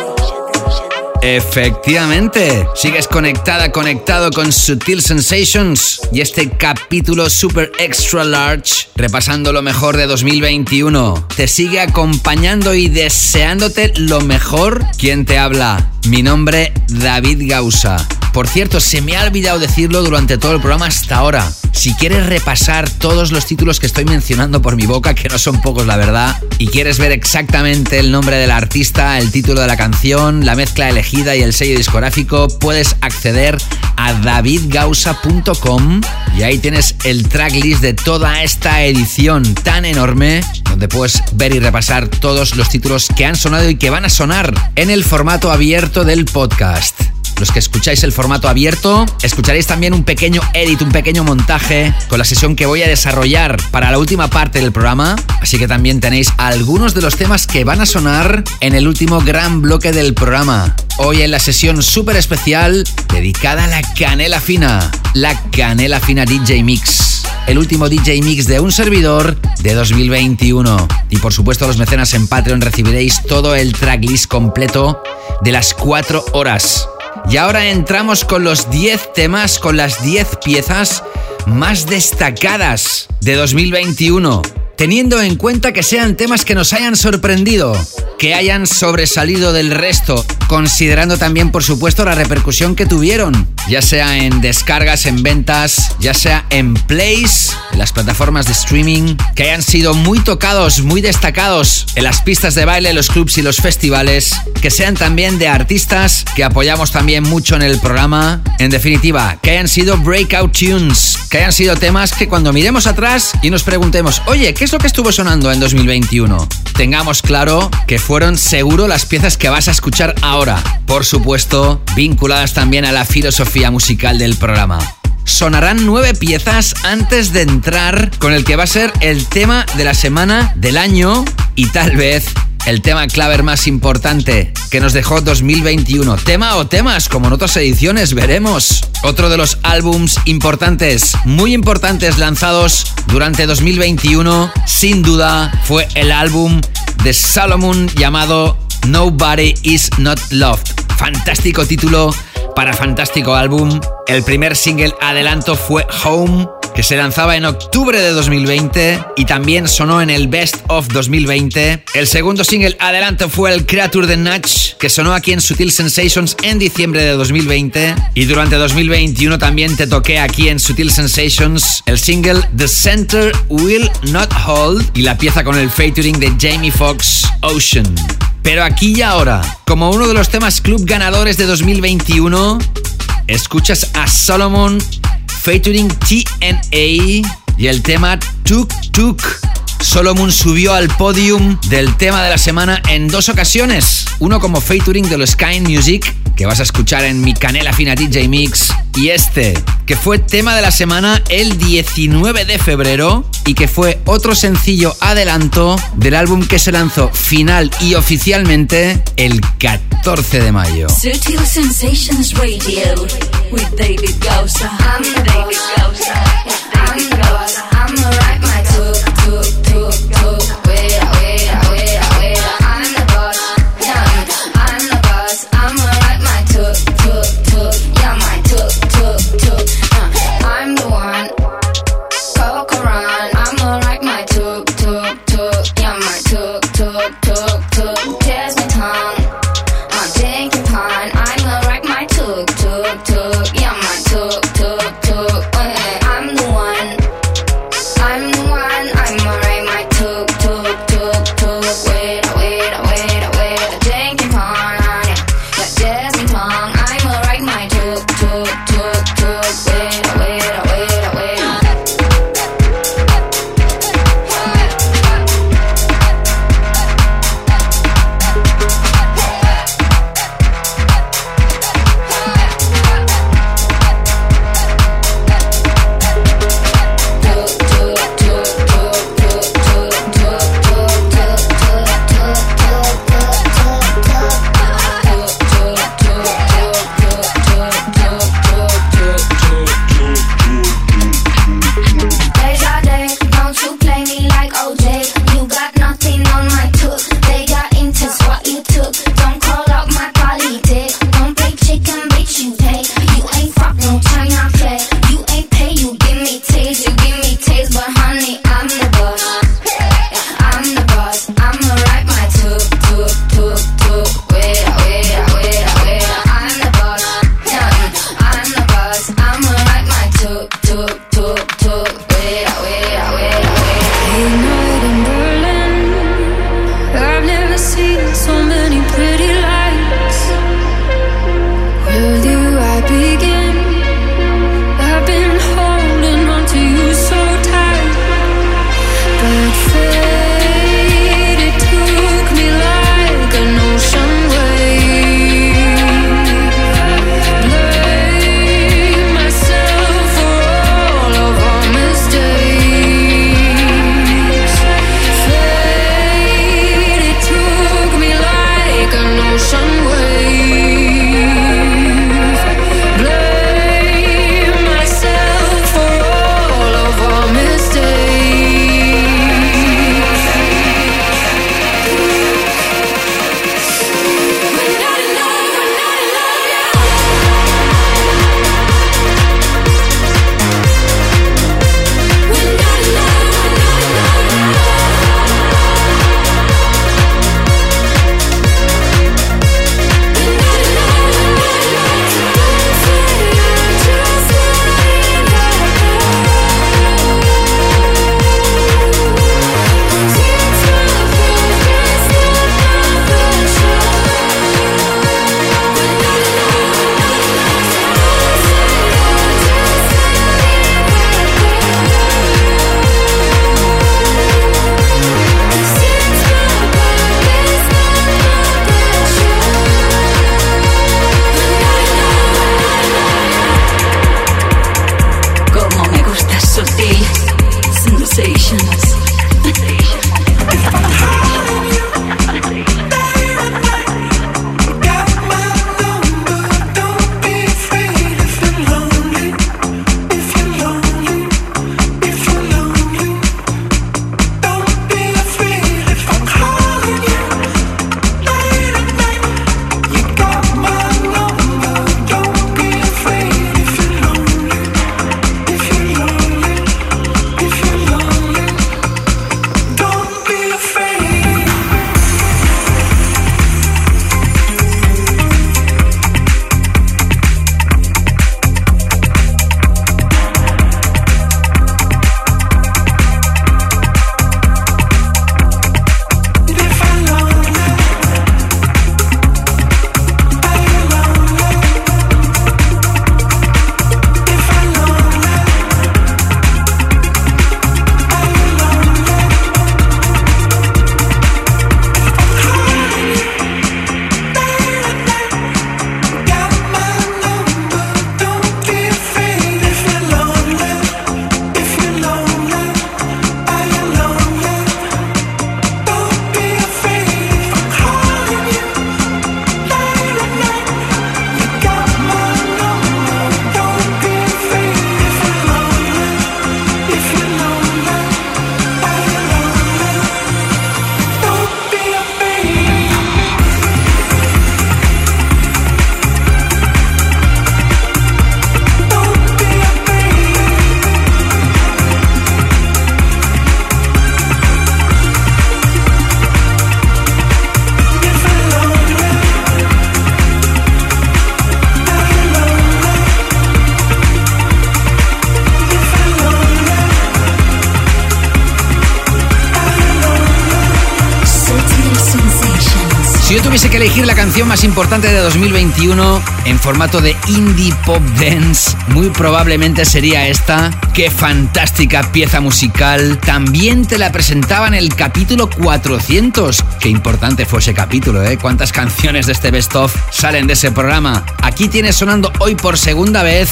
Efectivamente, sigues conectada, conectado con Sutil Sensations y este capítulo super extra large, repasando lo mejor de 2021. Te sigue acompañando y deseándote lo mejor. ¿Quién te habla? Mi nombre, David Gausa. Por cierto, se me ha olvidado decirlo durante todo el programa hasta ahora. Si quieres repasar todos los títulos que estoy mencionando por mi boca, que no son pocos la verdad, y quieres ver exactamente el nombre del artista, el título de la canción, la mezcla elegida y el sello discográfico, puedes acceder a davidgausa.com y ahí tienes el tracklist de toda esta edición tan enorme, donde puedes ver y repasar todos los títulos que han sonado y que van a sonar en el formato abierto del podcast. Los que escucháis el formato abierto, escucharéis también un pequeño edit, un pequeño montaje con la sesión que voy a desarrollar para la última parte del programa. Así que también tenéis algunos de los temas que van a sonar en el último gran bloque del programa. Hoy en la sesión súper especial dedicada a la canela fina, la canela fina DJ Mix el último DJ Mix de un servidor de 2021. Y por supuesto los mecenas en Patreon recibiréis todo el tracklist completo de las 4 horas. Y ahora entramos con los 10 temas, con las 10 piezas más destacadas de 2021. Teniendo en cuenta que sean temas que nos hayan sorprendido, que hayan sobresalido del resto, considerando también, por supuesto, la repercusión que tuvieron, ya sea en descargas, en ventas, ya sea en plays, en las plataformas de streaming, que hayan sido muy tocados, muy destacados en las pistas de baile, los clubs y los festivales, que sean también de artistas que apoyamos también mucho en el programa, en definitiva, que hayan sido breakout tunes, que hayan sido temas que cuando miremos atrás y nos preguntemos, oye, ¿qué que estuvo sonando en 2021? Tengamos claro que fueron seguro las piezas que vas a escuchar ahora, por supuesto, vinculadas también a la filosofía musical del programa. Sonarán nueve piezas antes de entrar con el que va a ser el tema de la semana del año y tal vez el tema claver más importante que nos dejó 2021. Tema o temas, como en otras ediciones, veremos. Otro de los álbums importantes, muy importantes lanzados durante 2021, sin duda, fue el álbum de Salomon llamado Nobody is Not Loved. Fantástico título para fantástico álbum. El primer single adelanto fue Home que se lanzaba en octubre de 2020 y también sonó en el Best of 2020. El segundo single adelanto fue el Creature de Natch, que sonó aquí en Sutil Sensations en diciembre de 2020. Y durante 2021 también te toqué aquí en Sutil Sensations el single The Center Will Not Hold y la pieza con el featuring de Jamie Foxx, Ocean. Pero aquí y ahora, como uno de los temas club ganadores de 2021, escuchas a Solomon featuring TNA y el tema Tuk Tuk. Solomon subió al podium del tema de la semana en dos ocasiones. Uno como featuring de los Sky Music, que vas a escuchar en mi Canela Fina DJ Mix. Y este, que fue tema de la semana el 19 de febrero y que fue otro sencillo adelanto del álbum que se lanzó final y oficialmente el 14 de mayo. Sutil Sensations Radio with David Gausa. I'm David Gausa. David Gausa. I'ma tuviese que elegir la canción más importante de 2021 en formato de indie pop dance, muy probablemente sería esta. Qué fantástica pieza musical. También te la presentaba en el capítulo 400. Qué importante fue ese capítulo, ¿eh? Cuántas canciones de este best of salen de ese programa. Aquí tienes sonando hoy por segunda vez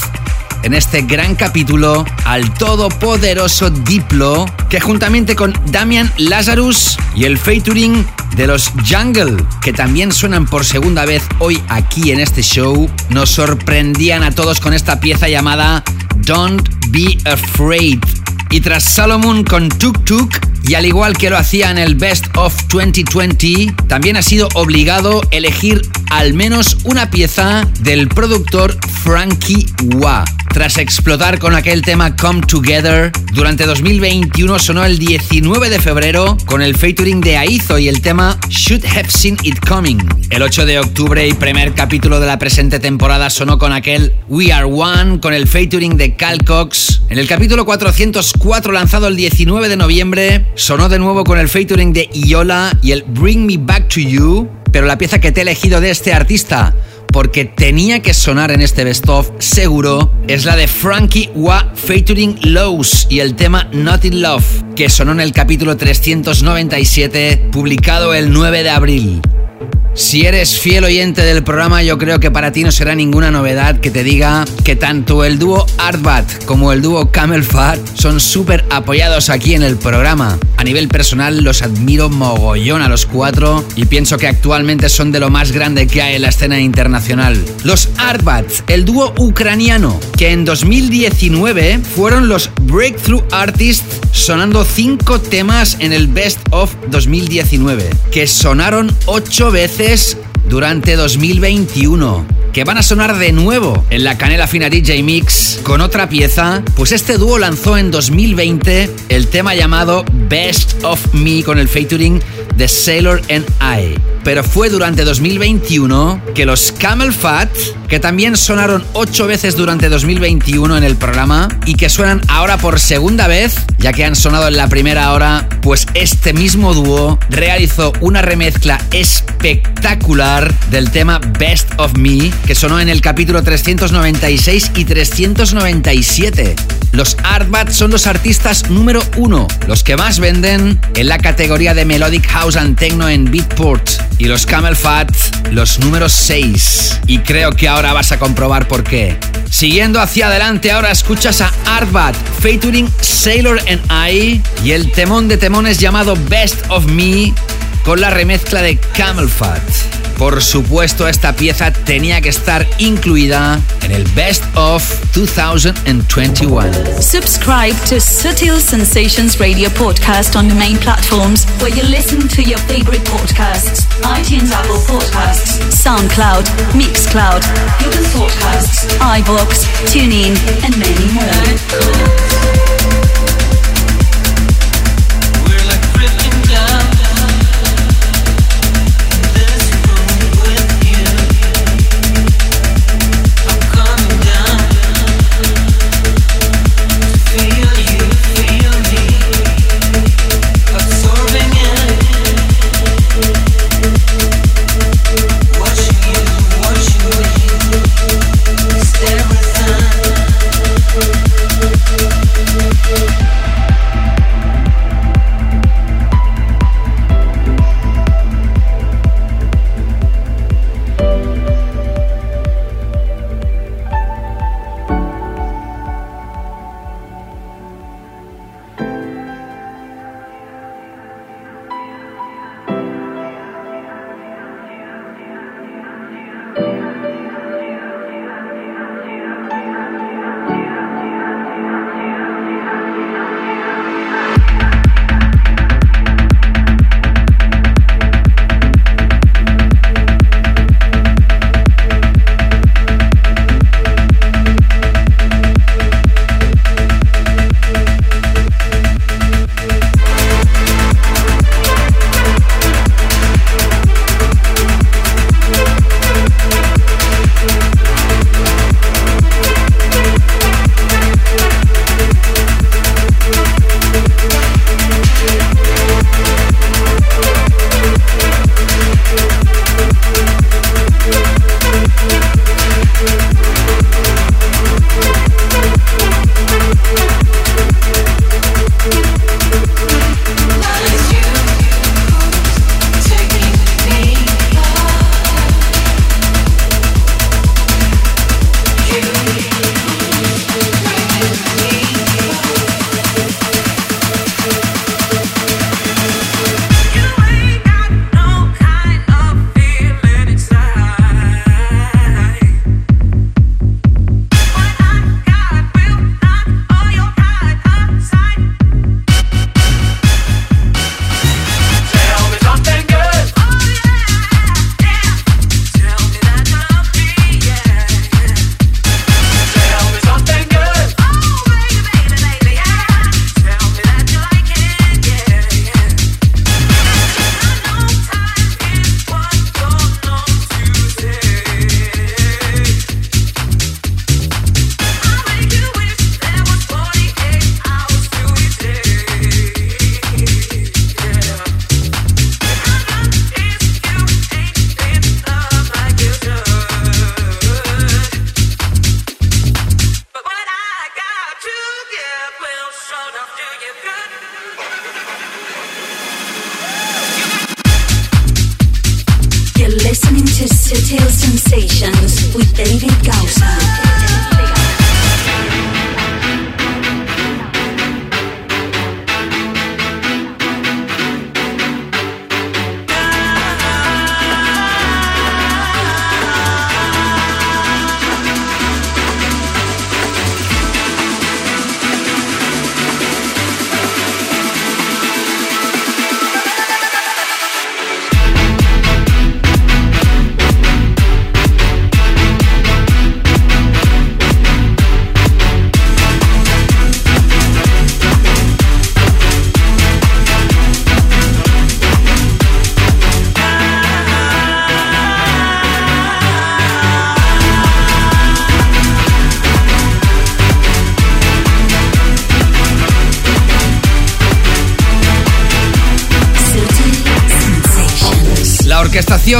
en este gran capítulo al todopoderoso Diplo, que juntamente con Damian Lazarus y el featuring de los Jungle, que también suenan por segunda vez hoy aquí en este show, nos sorprendían a todos con esta pieza llamada Don't Be Afraid. Y tras Solomon con Tuk Tuk, y al igual que lo hacía en el Best of 2020, también ha sido obligado elegir al menos una pieza del productor Frankie Wah. Tras explotar con aquel tema Come Together, durante 2021 sonó el 19 de febrero con el featuring de Aizo y el tema Should Have Seen It Coming. El 8 de octubre y primer capítulo de la presente temporada sonó con aquel We Are One con el featuring de Cal Cox. En el capítulo 404 lanzado el 19 de noviembre sonó de nuevo con el featuring de Iola y el Bring Me Back to You, pero la pieza que te he elegido de este artista porque tenía que sonar en este best of seguro, es la de Frankie Wa featuring Lowe's y el tema Not in Love, que sonó en el capítulo 397, publicado el 9 de abril. Si eres fiel oyente del programa, yo creo que para ti no será ninguna novedad que te diga que tanto el dúo Artbat como el dúo Camel Fat son súper apoyados aquí en el programa. A nivel personal los admiro mogollón a los cuatro y pienso que actualmente son de lo más grande que hay en la escena internacional. Los Artbat, el dúo ucraniano, que en 2019 fueron los Breakthrough Artists sonando cinco temas en el Best of 2019, que sonaron ocho veces es durante 2021 que van a sonar de nuevo en la Canela Fina DJ Mix con otra pieza, pues este dúo lanzó en 2020 el tema llamado Best of Me con el featuring de Sailor and I. Pero fue durante 2021 que los Camel Fat, que también sonaron ocho veces durante 2021 en el programa y que suenan ahora por segunda vez, ya que han sonado en la primera hora, pues este mismo dúo realizó una remezcla espectacular del tema Best of Me, que sonó en el capítulo 396 y 397. Los Artbat son los artistas número uno, los que más venden en la categoría de Melodic House and Techno en Beatport. Y los Camel Fat, los números 6. Y creo que ahora vas a comprobar por qué. Siguiendo hacia adelante, ahora escuchas a Artbat, featuring Sailor and I, y el temón de temones llamado Best of Me, con la remezcla de Camel Fat. Por supuesto, esta pieza tenía que estar incluida en el Best of 2021. Subscribe to Subtle Sensations Radio podcast on the main platforms where you listen to your favorite podcasts iTunes, Apple Podcasts, SoundCloud, Mixcloud, Google Podcasts, iBox, TuneIn, and many more.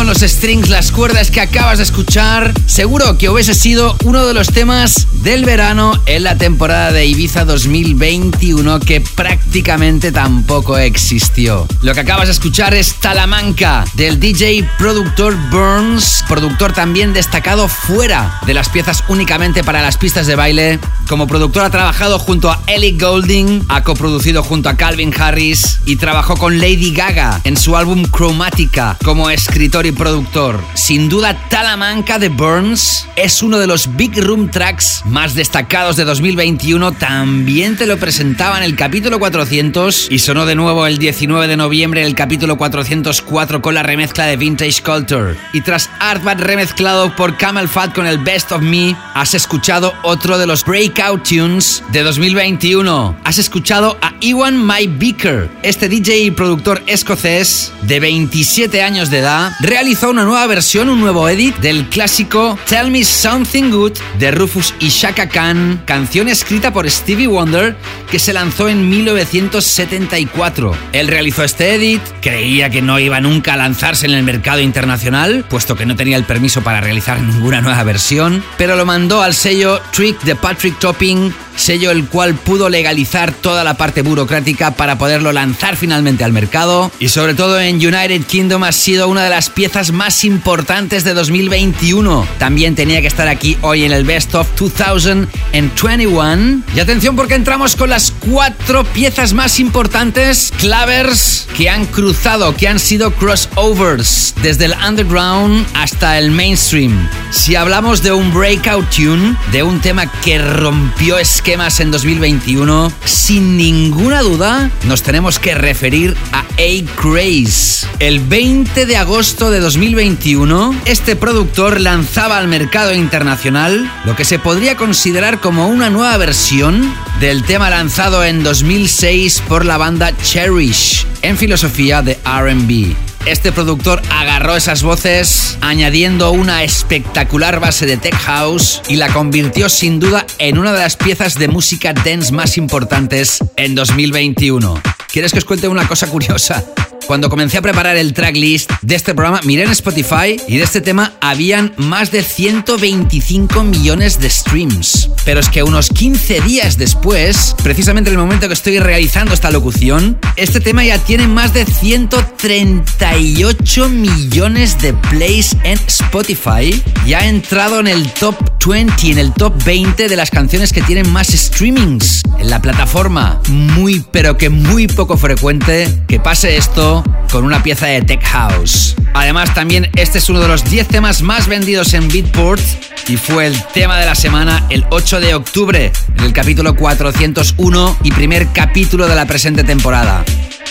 Los strings, las cuerdas que acabas de escuchar, seguro que hubiese sido uno de los temas del verano en la temporada de Ibiza 2021 que prácticamente tampoco existió. Lo que acabas de escuchar es Talamanca del DJ productor Burns, productor también destacado fuera de las piezas únicamente para las pistas de baile. Como productor ha trabajado junto a Ellie Golding, ha coproducido junto a Calvin Harris y trabajó con Lady Gaga en su álbum Chromatica como escritor y productor. Sin duda, Talamanca de Burns es uno de los Big Room Tracks más destacados de 2021. También te lo presentaba en el capítulo 400 y sonó de nuevo el 19 de noviembre en el capítulo 404 con la remezcla de Vintage Culture. Y tras Artbat remezclado por Camel Fat con el Best of Me, has escuchado otro de los breakout tunes de 2021. Has escuchado a Ewan My Beaker. Este DJ y productor escocés de 27 años de edad realizó una nueva versión, un nuevo edit del clásico Tell Me Something Good de Rufus y Shaka Khan, canción escrita por Stevie Wonder que se lanzó en 1974. Él realizó este edit, creía que no iba nunca a lanzarse en el mercado internacional, puesto que no tenía el permiso para realizar ninguna nueva versión, pero lo mandó al sello Trick de Patrick Topping sello el cual pudo legalizar toda la parte burocrática para poderlo lanzar finalmente al mercado y sobre todo en United Kingdom ha sido una de las piezas más importantes de 2021. También tenía que estar aquí hoy en el Best of 2021. Y atención porque entramos con las cuatro piezas más importantes, clavers, que han cruzado, que han sido crossovers desde el underground hasta el mainstream. Si hablamos de un breakout tune, de un tema que rompió esquemas en 2021, sin ninguna duda nos tenemos que referir a A Craze. El 20 de agosto de 2021, este productor lanzaba al mercado internacional lo que se podría considerar como una nueva versión del tema lanzado en 2006 por la banda Cherish, en filosofía de RB. Este productor agarró esas voces añadiendo una espectacular base de tech house y la convirtió sin duda en una de las piezas de música dance más importantes en 2021. ¿Quieres que os cuente una cosa curiosa? Cuando comencé a preparar el tracklist de este programa, miré en Spotify y de este tema habían más de 125 millones de streams. Pero es que unos 15 días después, precisamente en el momento que estoy realizando esta locución, este tema ya tiene más de 138 millones de plays en Spotify y ha entrado en el top 20, en el top 20 de las canciones que tienen más streamings en la plataforma. Muy, pero que muy poco frecuente que pase esto con una pieza de Tech House. Además, también este es uno de los 10 temas más vendidos en Beatport y fue el tema de la semana el 8 de octubre, en el capítulo 401 y primer capítulo de la presente temporada.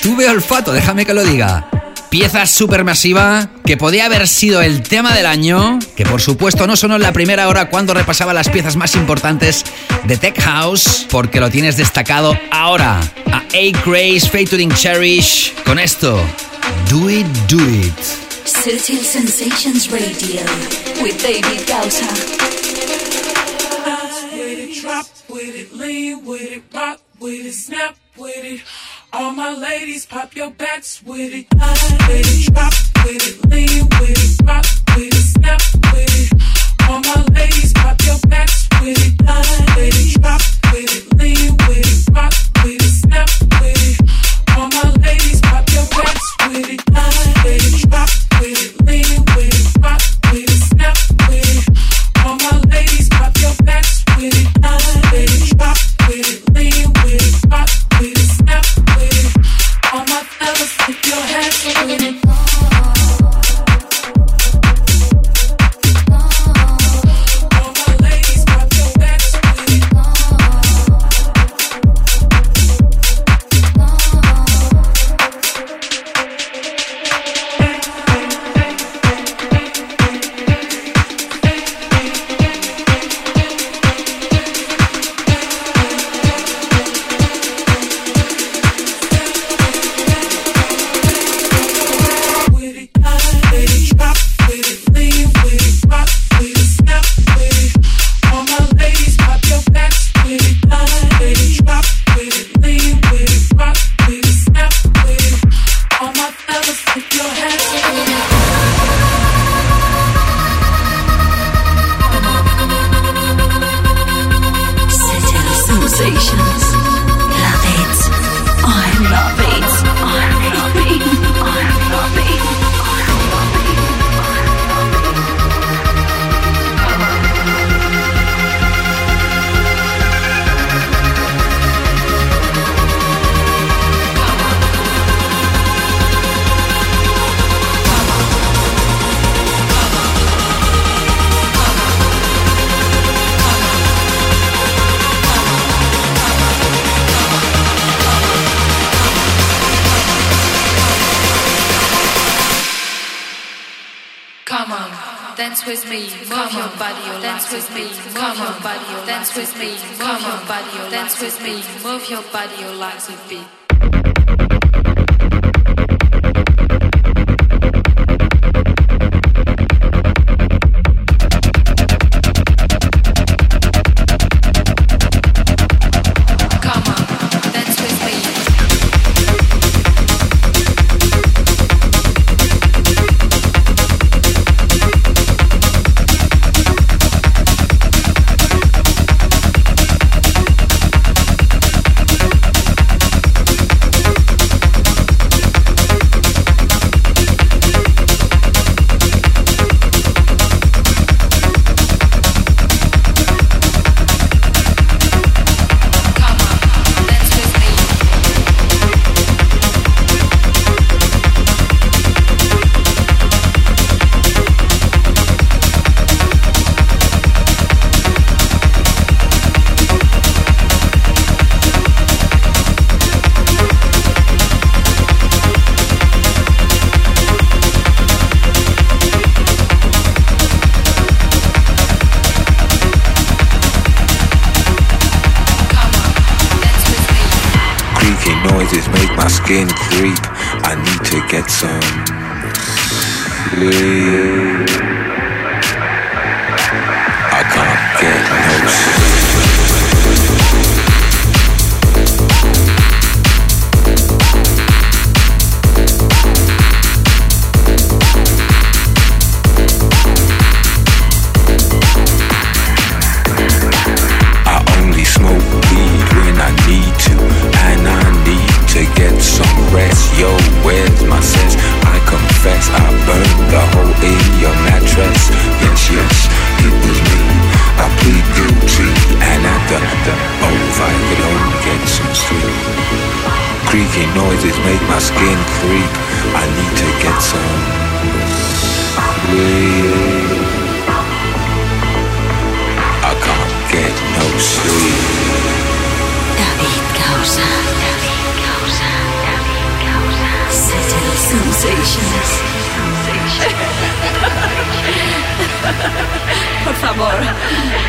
Tuve olfato, déjame que lo diga. Pieza supermasiva que podía haber sido el tema del año, que por supuesto no sonó en la primera hora cuando repasaba las piezas más importantes de Tech House, porque lo tienes destacado ahora. A A. Grace featuring Cherish con esto. Do it, do it. Sutil Sensations Radio with David Gausa. with it, drop with it, lean with it, rock with it, snap with it. All my ladies, pop your backs with it, line with it, drop with it, lean with it, rock with it, snap with it. All my ladies, pop your backs with it, line with it, drop with it, lean with it, rock with it, snap with it. All my ladies, pop your backs with it, line with it, drop with it, lean with it, rock with it, snap with it. All my ladies, pop your backs with it, body, your dance with me, move your body, your legs with beat. Skin creep. I need to get some sleep. I can't get no sleep. David Causa. David Causa. David Causa. Subtle sensations. Por favor. Por favor.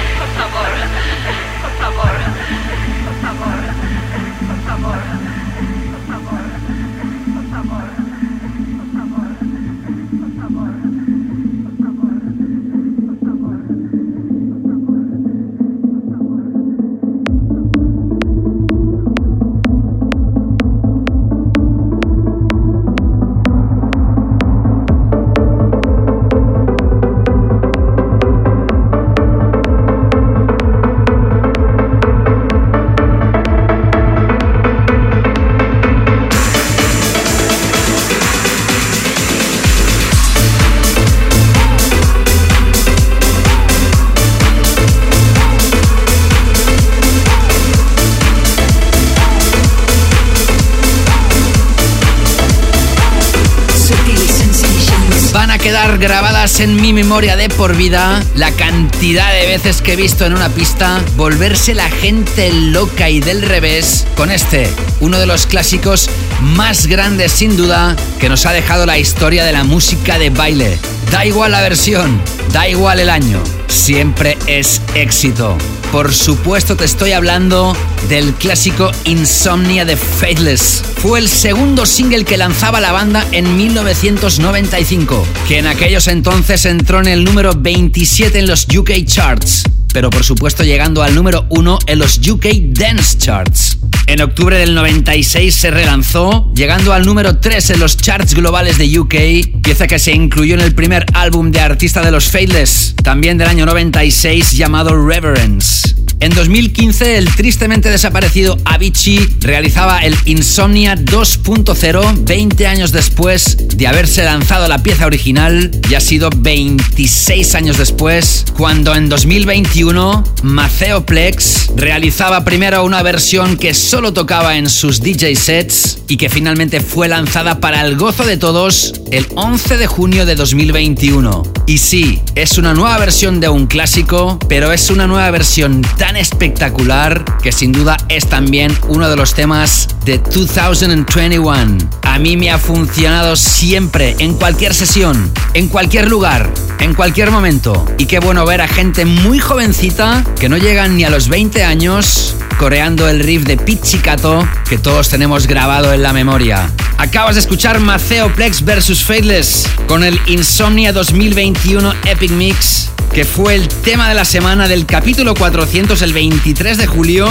En mi memoria de por vida la cantidad de veces que he visto en una pista volverse la gente loca y del revés con este, uno de los clásicos más grandes sin duda que nos ha dejado la historia de la música de baile. Da igual la versión, da igual el año, siempre es éxito. Por supuesto te estoy hablando del clásico Insomnia de Faithless. Fue el segundo single que lanzaba la banda en 1995, que en aquellos entonces entró en el número 27 en los UK Charts, pero por supuesto llegando al número 1 en los UK Dance Charts. En octubre del 96 se relanzó, llegando al número 3 en los charts globales de UK, pieza que se incluyó en el primer álbum de artista de los Faithless, también del año 96 llamado Reverence. En 2015, el tristemente desaparecido Avicii realizaba el Insomnia 2.0 20 años después de haberse lanzado la pieza original y ha sido 26 años después cuando en 2021 Maceo Plex realizaba primero una versión que solo tocaba en sus DJ sets y que finalmente fue lanzada para el gozo de todos el 11 de junio de 2021. Y sí, es una nueva versión de un clásico, pero es una nueva versión tan espectacular que sin duda es también uno de los temas de 2021. A mí me ha funcionado siempre, en cualquier sesión, en cualquier lugar, en cualquier momento. Y qué bueno ver a gente muy jovencita que no llegan ni a los 20 años coreando el riff de Pizzicato que todos tenemos grabado en la memoria. Acabas de escuchar Maceo Plex vs Faithless con el Insomnia 2021 Epic Mix que fue el tema de la semana del capítulo 400 el 23 de julio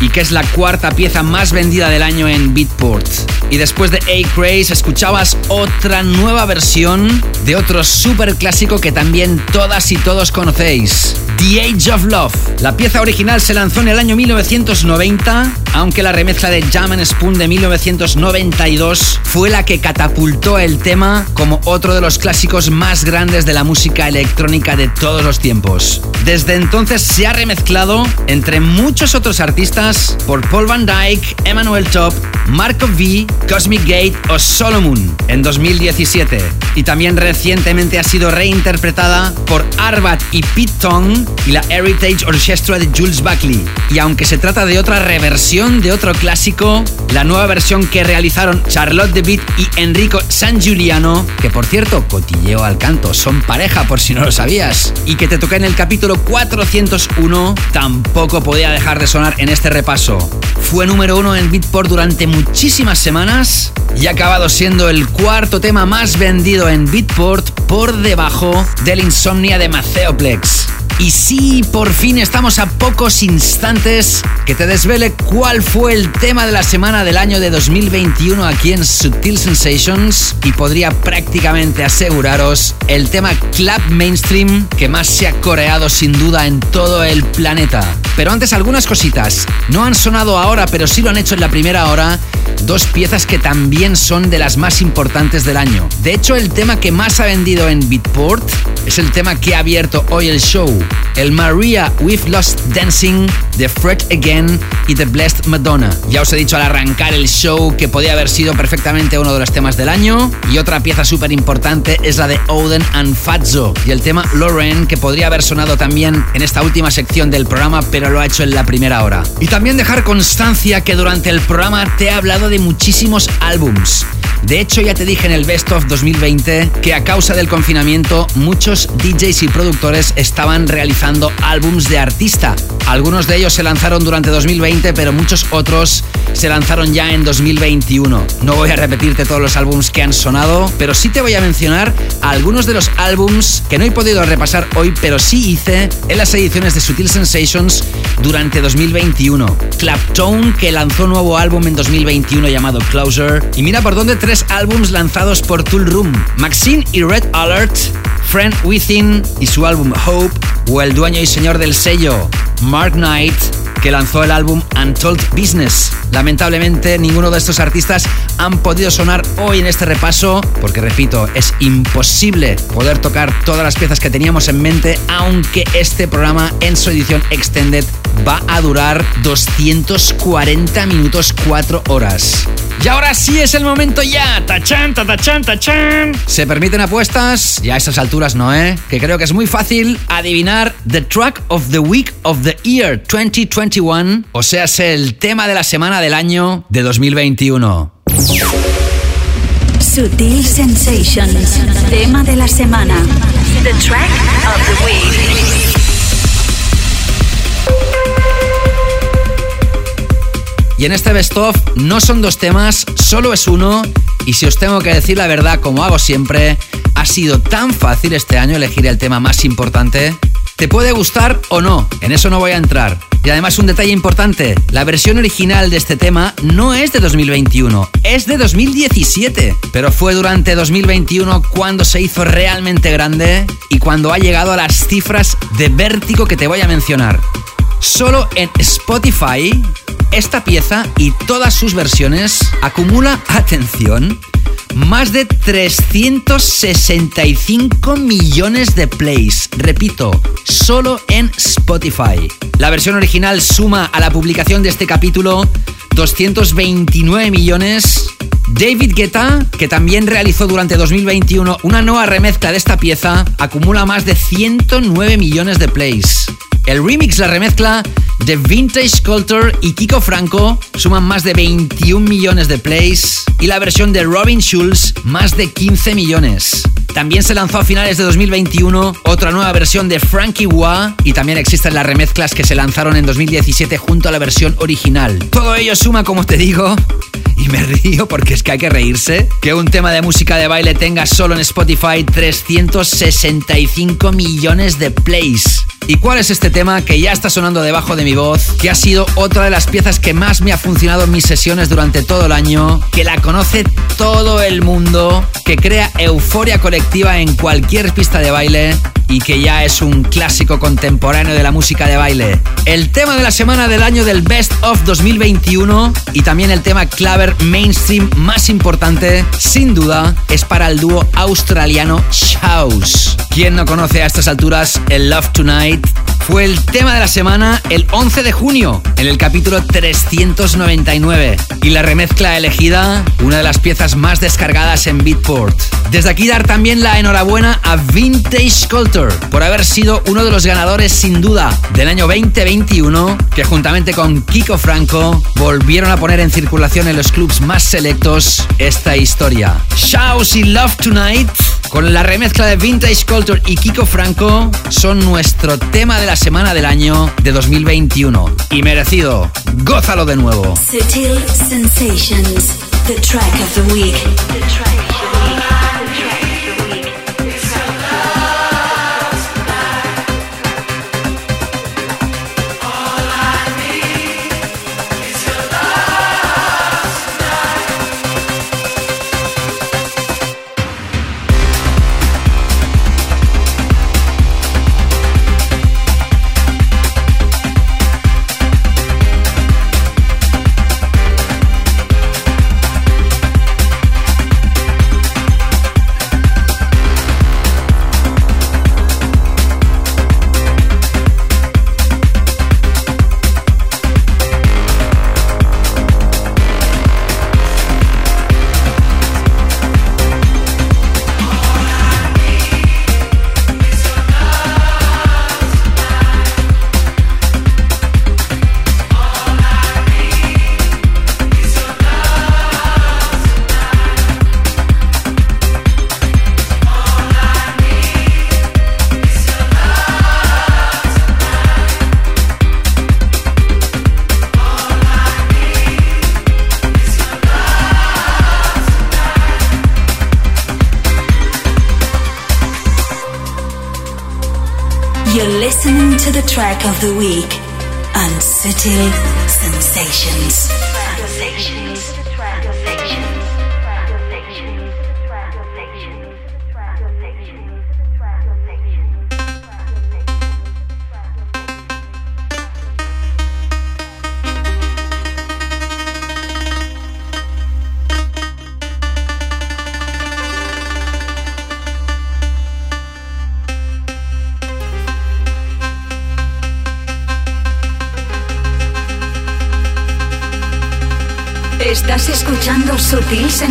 y que es la cuarta pieza más vendida del año en Beatport. Y después de A Craze escuchabas otra nueva versión de otro super clásico que también todas y todos conocéis. The Age of Love. La pieza original se lanzó en el año 1990, aunque la remezcla de Jam and Spoon de 1992 fue la que catapultó el tema como otro de los clásicos más grandes de la música electrónica de todos los tiempos. Desde entonces se ha remezclado entre muchos otros artistas por Paul Van Dyke, Emmanuel Top, Marco V, Cosmic Gate o Solomon en 2017. Y también recientemente ha sido reinterpretada por Arbat y Pete Tong y la Heritage Orchestra de Jules Buckley. Y aunque se trata de otra reversión de otro clásico, la nueva versión que realizaron Charlotte de Beat y Enrico San Giuliano, que por cierto, cotilleo al canto, son pareja por si no lo sabías, y que te toca en el capítulo 401, tampoco podía dejar de sonar en este repaso. Fue número uno en Beatport durante muchísimas semanas y ha acabado siendo el cuarto tema más vendido en Beatport por debajo del Insomnia de Maceoplex. Y sí, por fin estamos a pocos instantes que te desvele cuál fue el tema de la semana del año de 2021 aquí en Sutil Sensations y podría prácticamente aseguraros el tema club mainstream que más se ha coreado sin duda en todo el planeta. Pero antes algunas cositas. No han sonado ahora, pero sí lo han hecho en la primera hora. Dos piezas que también son de las más importantes del año. De hecho, el tema que más ha vendido en Beatport es el tema que ha abierto hoy el show. El Maria We've Lost Dancing de Fred Again y The Blessed Madonna. Ya os he dicho al arrancar el show que podía haber sido perfectamente uno de los temas del año. Y otra pieza súper importante es la de Oden and Fatso y el tema Lauren que podría haber sonado también en esta última sección del programa, pero lo ha hecho en la primera hora. Y también dejar constancia que durante el programa te he hablado de muchísimos álbums. De hecho, ya te dije en el Best of 2020 que a causa del confinamiento muchos DJs y productores estaban realizando álbums de artista. Algunos de ellos se lanzaron durante 2020, pero muchos otros se lanzaron ya en 2021. No voy a repetirte todos los álbums que han sonado, pero sí te voy a mencionar algunos de los álbums que no he podido repasar hoy, pero sí hice en las ediciones de Sutil Sensations durante 2021. Claptone, que lanzó nuevo álbum en 2021 llamado Closer. Y mira por dónde álbums lanzados por Tool Room. Maxine y Red Alert, Friend Within y su álbum Hope, o el dueño y señor del sello, Mark Knight, que lanzó el álbum Untold Business. Lamentablemente ninguno de estos artistas han podido sonar hoy en este repaso porque repito, es imposible poder tocar todas las piezas que teníamos en mente aunque este programa en su edición extended va a durar 240 minutos 4 horas. Y ahora sí es el momento ya. Tachan, tachan, tachan. ¿Se permiten apuestas? Ya a estas alturas no, ¿eh? Que creo que es muy fácil adivinar The Track of the Week of the Year 2021. O sea, es el tema de la semana del año de 2021. Sutil Sensations. Tema de la semana. The track of the week. Y en este best of no son dos temas, solo es uno. Y si os tengo que decir la verdad, como hago siempre, ha sido tan fácil este año elegir el tema más importante. Te puede gustar o no, en eso no voy a entrar. Y además un detalle importante, la versión original de este tema no es de 2021, es de 2017. Pero fue durante 2021 cuando se hizo realmente grande y cuando ha llegado a las cifras de vértigo que te voy a mencionar. Solo en Spotify, esta pieza y todas sus versiones acumula, atención, más de 365 millones de plays. Repito, solo en Spotify. La versión original suma a la publicación de este capítulo 229 millones. David Guetta, que también realizó durante 2021 una nueva remezcla de esta pieza, acumula más de 109 millones de plays. El remix, la remezcla de Vintage Culture y Kiko Franco suman más de 21 millones de plays y la versión de Robin Schulz más de 15 millones. También se lanzó a finales de 2021 otra nueva versión de Frankie Wah y también existen las remezclas que se lanzaron en 2017 junto a la versión original. Todo ello suma, como te digo, y me río porque que hay que reírse, que un tema de música de baile tenga solo en Spotify 365 millones de plays. ¿Y cuál es este tema que ya está sonando debajo de mi voz? Que ha sido otra de las piezas que más me ha funcionado en mis sesiones durante todo el año, que la conoce todo el mundo, que crea euforia colectiva en cualquier pista de baile y que ya es un clásico contemporáneo de la música de baile. El tema de la semana del año del Best of 2021 y también el tema claver mainstream importante, sin duda, es para el dúo australiano Shouse. ¿Quién no conoce a estas alturas el Love Tonight? Fue el tema de la semana el 11 de junio, en el capítulo 399. Y la remezcla elegida, una de las piezas más descargadas en Beatport. Desde aquí dar también la enhorabuena a Vintage Culture por haber sido uno de los ganadores sin duda del año 2021, que juntamente con Kiko Franco volvieron a poner en circulación en los clubs más selectos esta historia. Shouse y Love Tonight, con la remezcla de Vintage Culture y Kiko Franco, son nuestro tema de la semana del año de 2021. Y merecido, gózalo de nuevo. The week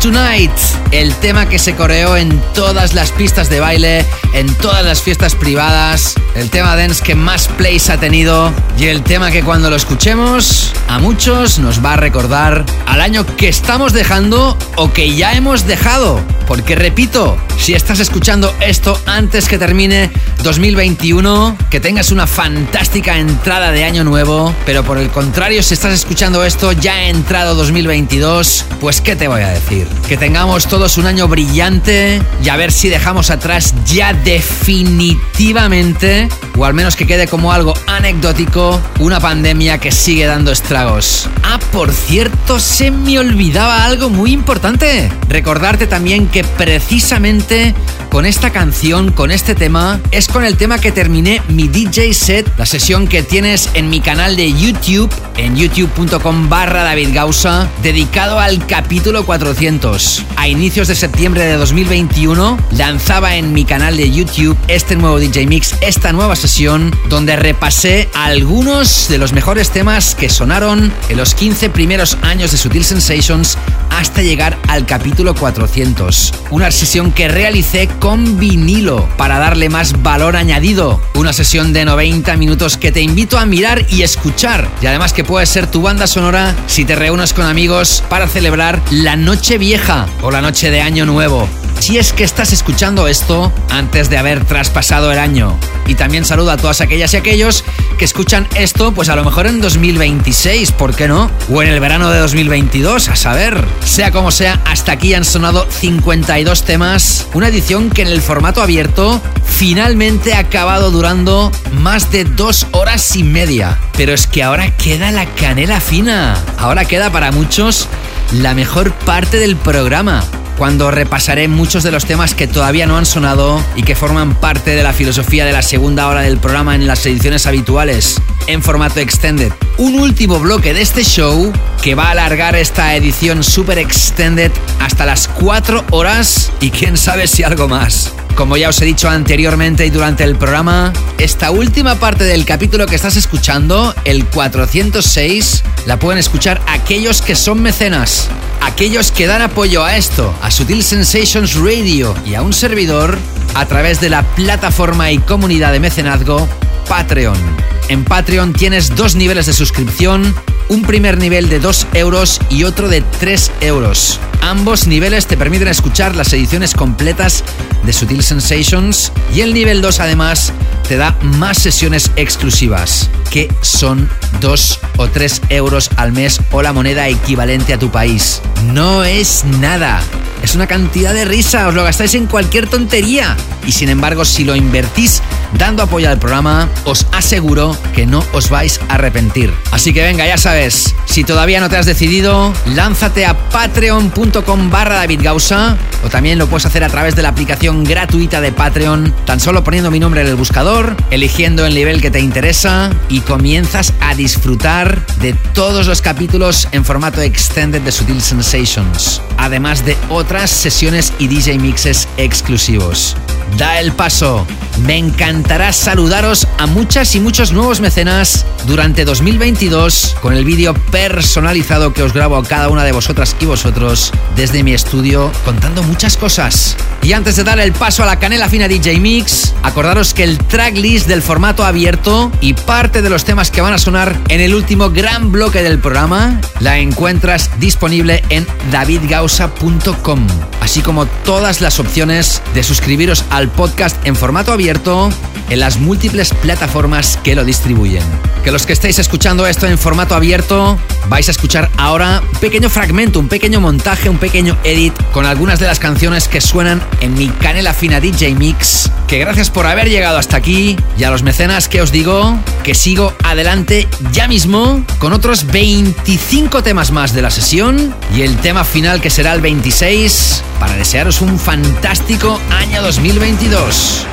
Tonight, el tema que se coreó en todas las pistas de baile, en todas las fiestas privadas, el tema dance que más plays ha tenido y el tema que cuando lo escuchemos a muchos nos va a recordar al año que estamos dejando o que ya hemos dejado. Porque repito, si estás escuchando esto antes que termine 2021, que tengas una fantástica entrada de año nuevo, pero por el contrario, si estás escuchando esto ya entrado 2022, pues ¿qué te voy a decir? Que tengamos todos un año brillante y a ver si dejamos atrás ya definitivamente, o al menos que quede como algo anecdótico, una pandemia que sigue dando estragos. Ah, por cierto, se me olvidaba algo muy importante. Recordarte también que precisamente con esta canción, con este tema, es con el tema que terminé mi DJ set, la sesión que tienes en mi canal de YouTube, en youtube.com barra David Gausa, dedicado al capítulo 400. A inicios de septiembre de 2021 lanzaba en mi canal de YouTube este nuevo DJ Mix, esta nueva sesión, donde repasé algunos de los mejores temas que sonaron en los 15 primeros años de Sutil Sensations hasta llegar al capítulo 400. Una sesión que realicé con vinilo para darle más valor añadido. Una sesión de 90 minutos que te invito a mirar y escuchar. Y además que puede ser tu banda sonora si te reúnes con amigos para celebrar la noche vieja o la noche de año nuevo. Si es que estás escuchando esto antes de haber traspasado el año. Y también saludo a todas aquellas y aquellos que escuchan esto, pues a lo mejor en 2026, ¿por qué no? O en el verano de 2022, a saber. Sea como sea, hasta aquí han sonado 52 temas. Una edición que en el formato abierto finalmente ha acabado durando más de dos horas y media. Pero es que ahora queda la canela fina. Ahora queda para muchos la mejor parte del programa cuando repasaré muchos de los temas que todavía no han sonado y que forman parte de la filosofía de la segunda hora del programa en las ediciones habituales, en formato extended. Un último bloque de este show que va a alargar esta edición super extended hasta las 4 horas y quién sabe si algo más. Como ya os he dicho anteriormente y durante el programa, esta última parte del capítulo que estás escuchando, el 406, la pueden escuchar aquellos que son mecenas, aquellos que dan apoyo a esto, a Sutil Sensations Radio y a un servidor a través de la plataforma y comunidad de mecenazgo Patreon. En Patreon tienes dos niveles de suscripción, un primer nivel de 2 euros y otro de 3 euros. Ambos niveles te permiten escuchar las ediciones completas de Sutil Sensations y el nivel 2 además te da más sesiones exclusivas, que son 2 o 3 euros al mes o la moneda equivalente a tu país. No es nada. Es una cantidad de risa, os lo gastáis en cualquier tontería. Y sin embargo, si lo invertís dando apoyo al programa, os aseguro que no os vais a arrepentir. Así que venga, ya sabes, si todavía no te has decidido, lánzate a patreon.com barra David Gausa o también lo puedes hacer a través de la aplicación gratuita de Patreon, tan solo poniendo mi nombre en el buscador, eligiendo el nivel que te interesa y comienzas a disfrutar de todos los capítulos en formato extended de Sutil Sensations, además de otras sesiones y DJ mixes exclusivos. Da el paso. Me encantará saludaros a muchas y muchos nuevos mecenas durante 2022 con el vídeo personalizado que os grabo a cada una de vosotras y vosotros desde mi estudio contando muchas cosas. Y antes de dar el paso a la canela fina DJ Mix, acordaros que el tracklist del formato abierto y parte de los temas que van a sonar en el último gran bloque del programa la encuentras disponible en davidgausa.com, así como todas las opciones de suscribiros al podcast en formato abierto en las múltiples plataformas que lo distribuyen. Que los que estéis escuchando esto en formato abierto vais a escuchar ahora un pequeño fragmento, un pequeño montaje, un pequeño edit con algunas de las canciones que suenan en mi Canela Fina DJ Mix. Que gracias por haber llegado hasta aquí y a los mecenas que os digo que sigo adelante ya mismo con otros 25 temas más de la sesión y el tema final que será el 26 para desearos un fantástico año 2022.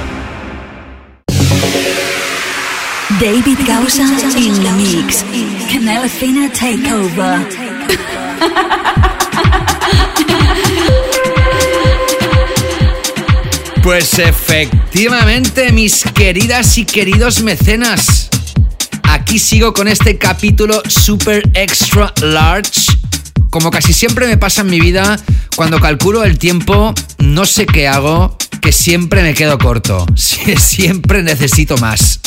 David Gausa in the mix. Canela Fina Takeover. Pues efectivamente, mis queridas y queridos mecenas. Aquí sigo con este capítulo super extra large Como casi siempre me pasa en mi vida, cuando calculo el tiempo, no sé qué hago, que siempre me quedo corto. Siempre necesito más.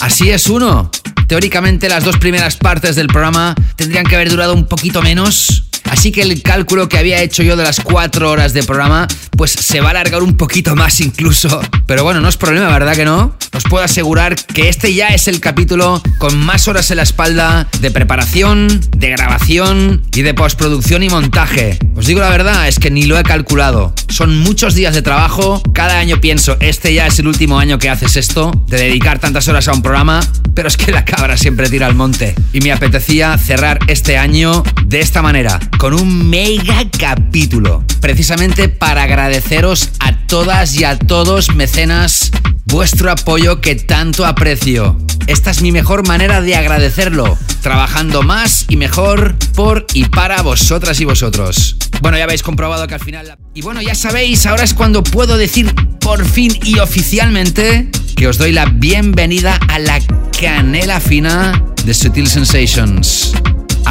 Así es uno. Teóricamente las dos primeras partes del programa tendrían que haber durado un poquito menos. Así que el cálculo que había hecho yo de las cuatro horas de programa, pues se va a alargar un poquito más incluso. Pero bueno, no es problema, ¿verdad que no? Os puedo asegurar que este ya es el capítulo con más horas en la espalda de preparación, de grabación y de postproducción y montaje. Os digo la verdad, es que ni lo he calculado. Son muchos días de trabajo. Cada año pienso, este ya es el último año que haces esto, de dedicar tantas horas a un programa. Pero es que la cabra siempre tira al monte. Y me apetecía cerrar este año de esta manera, con un mega capítulo. Precisamente para agradeceros a todas y a todos mecenas vuestro apoyo que tanto aprecio. Esta es mi mejor manera de agradecerlo, trabajando más y mejor por y para vosotras y vosotros. Bueno, ya habéis comprobado que al final... Y bueno, ya sabéis, ahora es cuando puedo decir por fin y oficialmente que os doy la bienvenida a la canela fina de Sutil Sensations.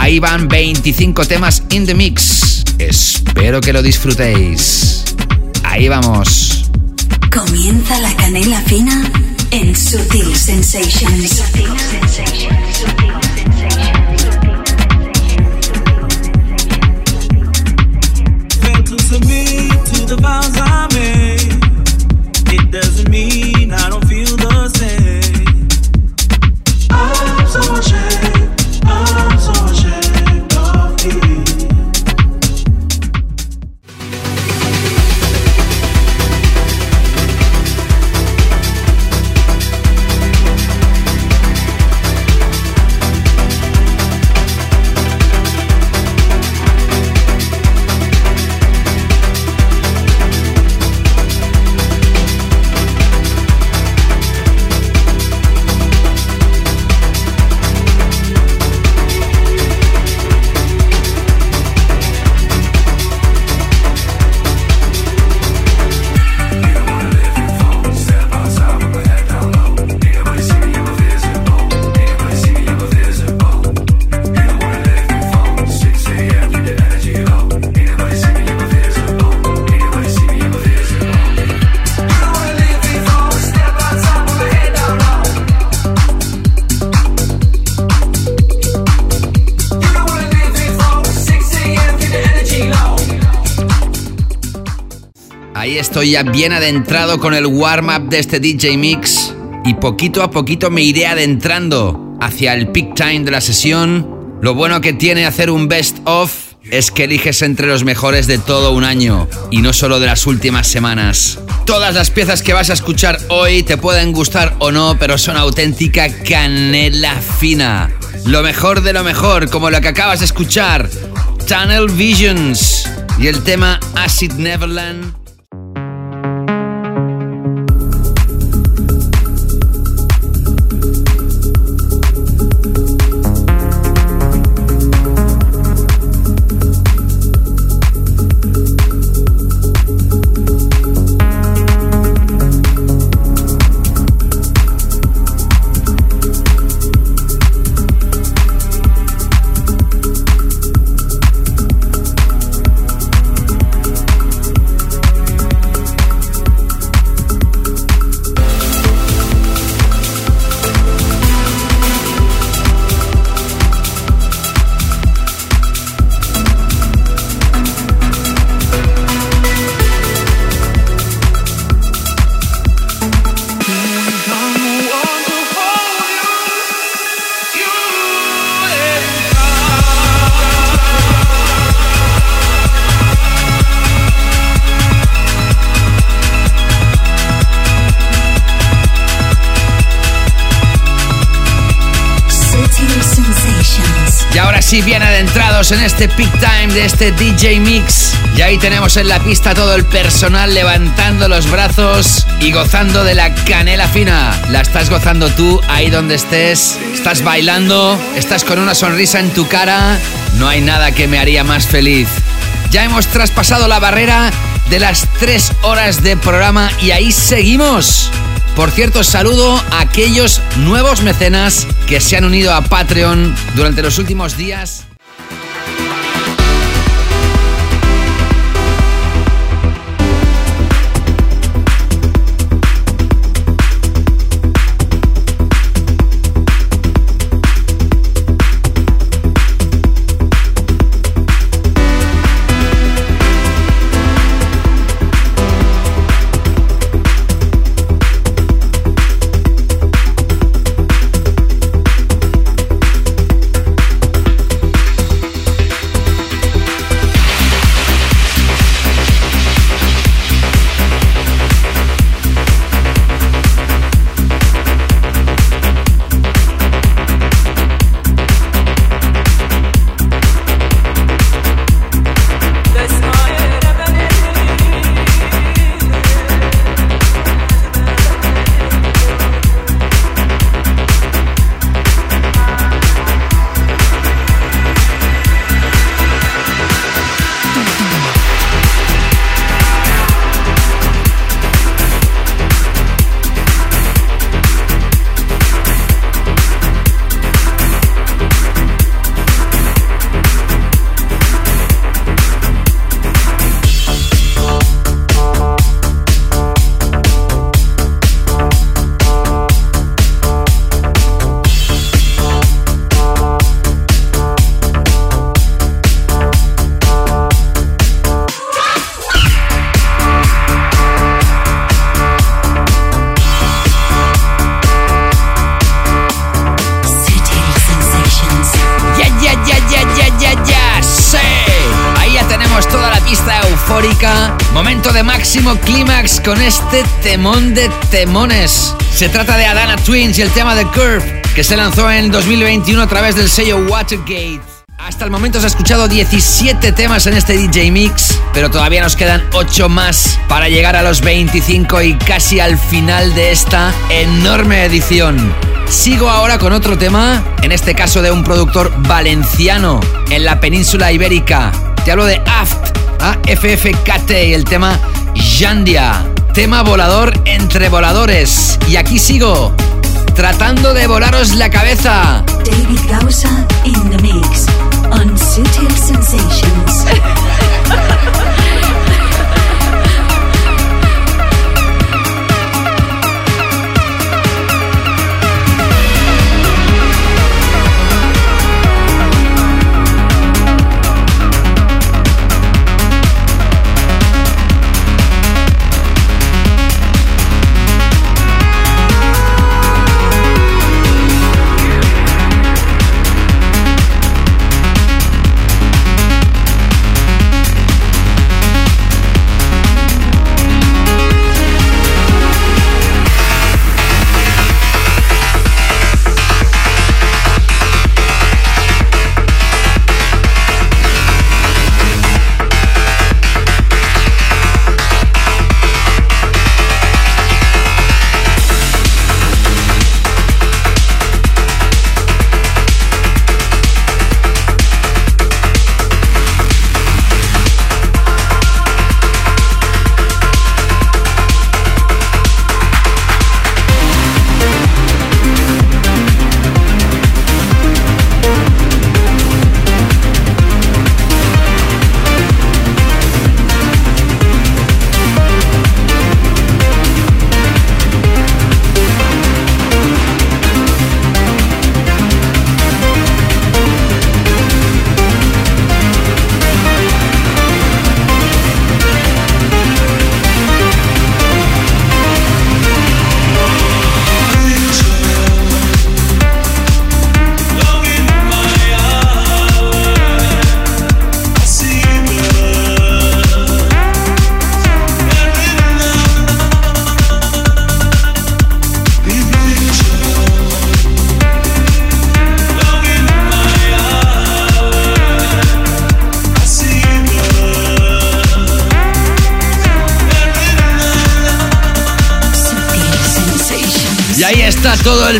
Ahí van 25 temas in the mix. Espero que lo disfrutéis. Ahí vamos. Comienza la canela fina en Sutil Sensations. Fail to submit to the vows I made. It doesn't mean I don't feel estoy ya bien adentrado con el warm-up de este DJ Mix y poquito a poquito me iré adentrando hacia el peak time de la sesión. Lo bueno que tiene hacer un best of es que eliges entre los mejores de todo un año y no solo de las últimas semanas. Todas las piezas que vas a escuchar hoy te pueden gustar o no, pero son auténtica canela fina. Lo mejor de lo mejor, como lo que acabas de escuchar, Tunnel Visions y el tema Acid Neverland. En este peak time de este DJ Mix. Y ahí tenemos en la pista todo el personal levantando los brazos y gozando de la canela fina. La estás gozando tú ahí donde estés. Estás bailando, estás con una sonrisa en tu cara. No hay nada que me haría más feliz. Ya hemos traspasado la barrera de las tres horas de programa y ahí seguimos. Por cierto, saludo a aquellos nuevos mecenas que se han unido a Patreon durante los últimos días. Este temón de temones. Se trata de Adana Twins y el tema de Curve, que se lanzó en 2021 a través del sello Watergate. Hasta el momento se ha escuchado 17 temas en este DJ Mix, pero todavía nos quedan 8 más para llegar a los 25 y casi al final de esta enorme edición. Sigo ahora con otro tema, en este caso de un productor valenciano en la península ibérica. Te hablo de AFT, AFFKT y el tema Jandia. Tema volador entre voladores. Y aquí sigo, tratando de volaros la cabeza. David Gausa in the mix on Sutil Sensations.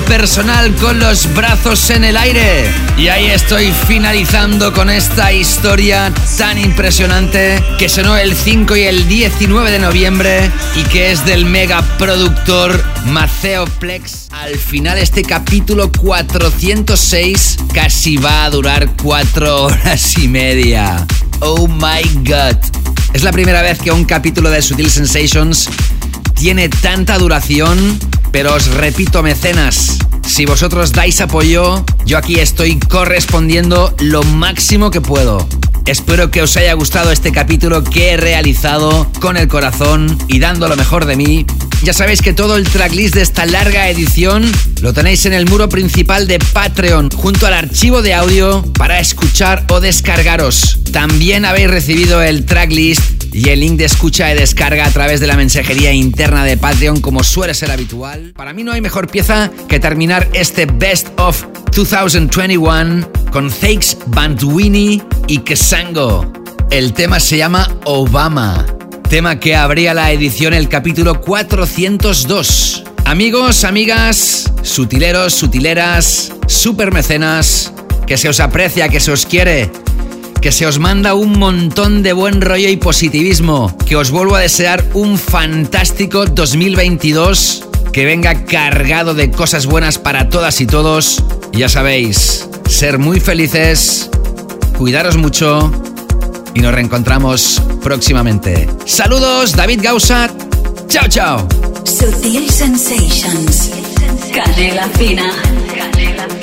personal con los brazos en el aire. Y ahí estoy finalizando con esta historia tan impresionante que sonó el 5 y el 19 de noviembre y que es del mega productor Maceo Plex. Al final este capítulo 406 casi va a durar 4 horas y media. Oh my god. Es la primera vez que un capítulo de Sutil Sensations tiene tanta duración, pero os repito, mecenas, si vosotros dais apoyo, yo aquí estoy correspondiendo lo máximo que puedo. Espero que os haya gustado este capítulo que he realizado con el corazón y dando lo mejor de mí. Ya sabéis que todo el tracklist de esta larga edición lo tenéis en el muro principal de Patreon, junto al archivo de audio para escuchar o descargaros. También habéis recibido el tracklist y el link de escucha y descarga a través de la mensajería interna de Patreon como suele ser habitual. Para mí no hay mejor pieza que terminar este Best of 2021 con Fakes, Bantuini y Kesango. El tema se llama Obama, tema que abría la edición el capítulo 402. Amigos, amigas, sutileros, sutileras, supermecenas, que se os aprecia, que se os quiere que se os manda un montón de buen rollo y positivismo, que os vuelvo a desear un fantástico 2022, que venga cargado de cosas buenas para todas y todos. Ya sabéis, ser muy felices, cuidaros mucho y nos reencontramos próximamente. Saludos, David Gausa. Chao, chao. Sutil Sensations. Canela fina. Canela fina.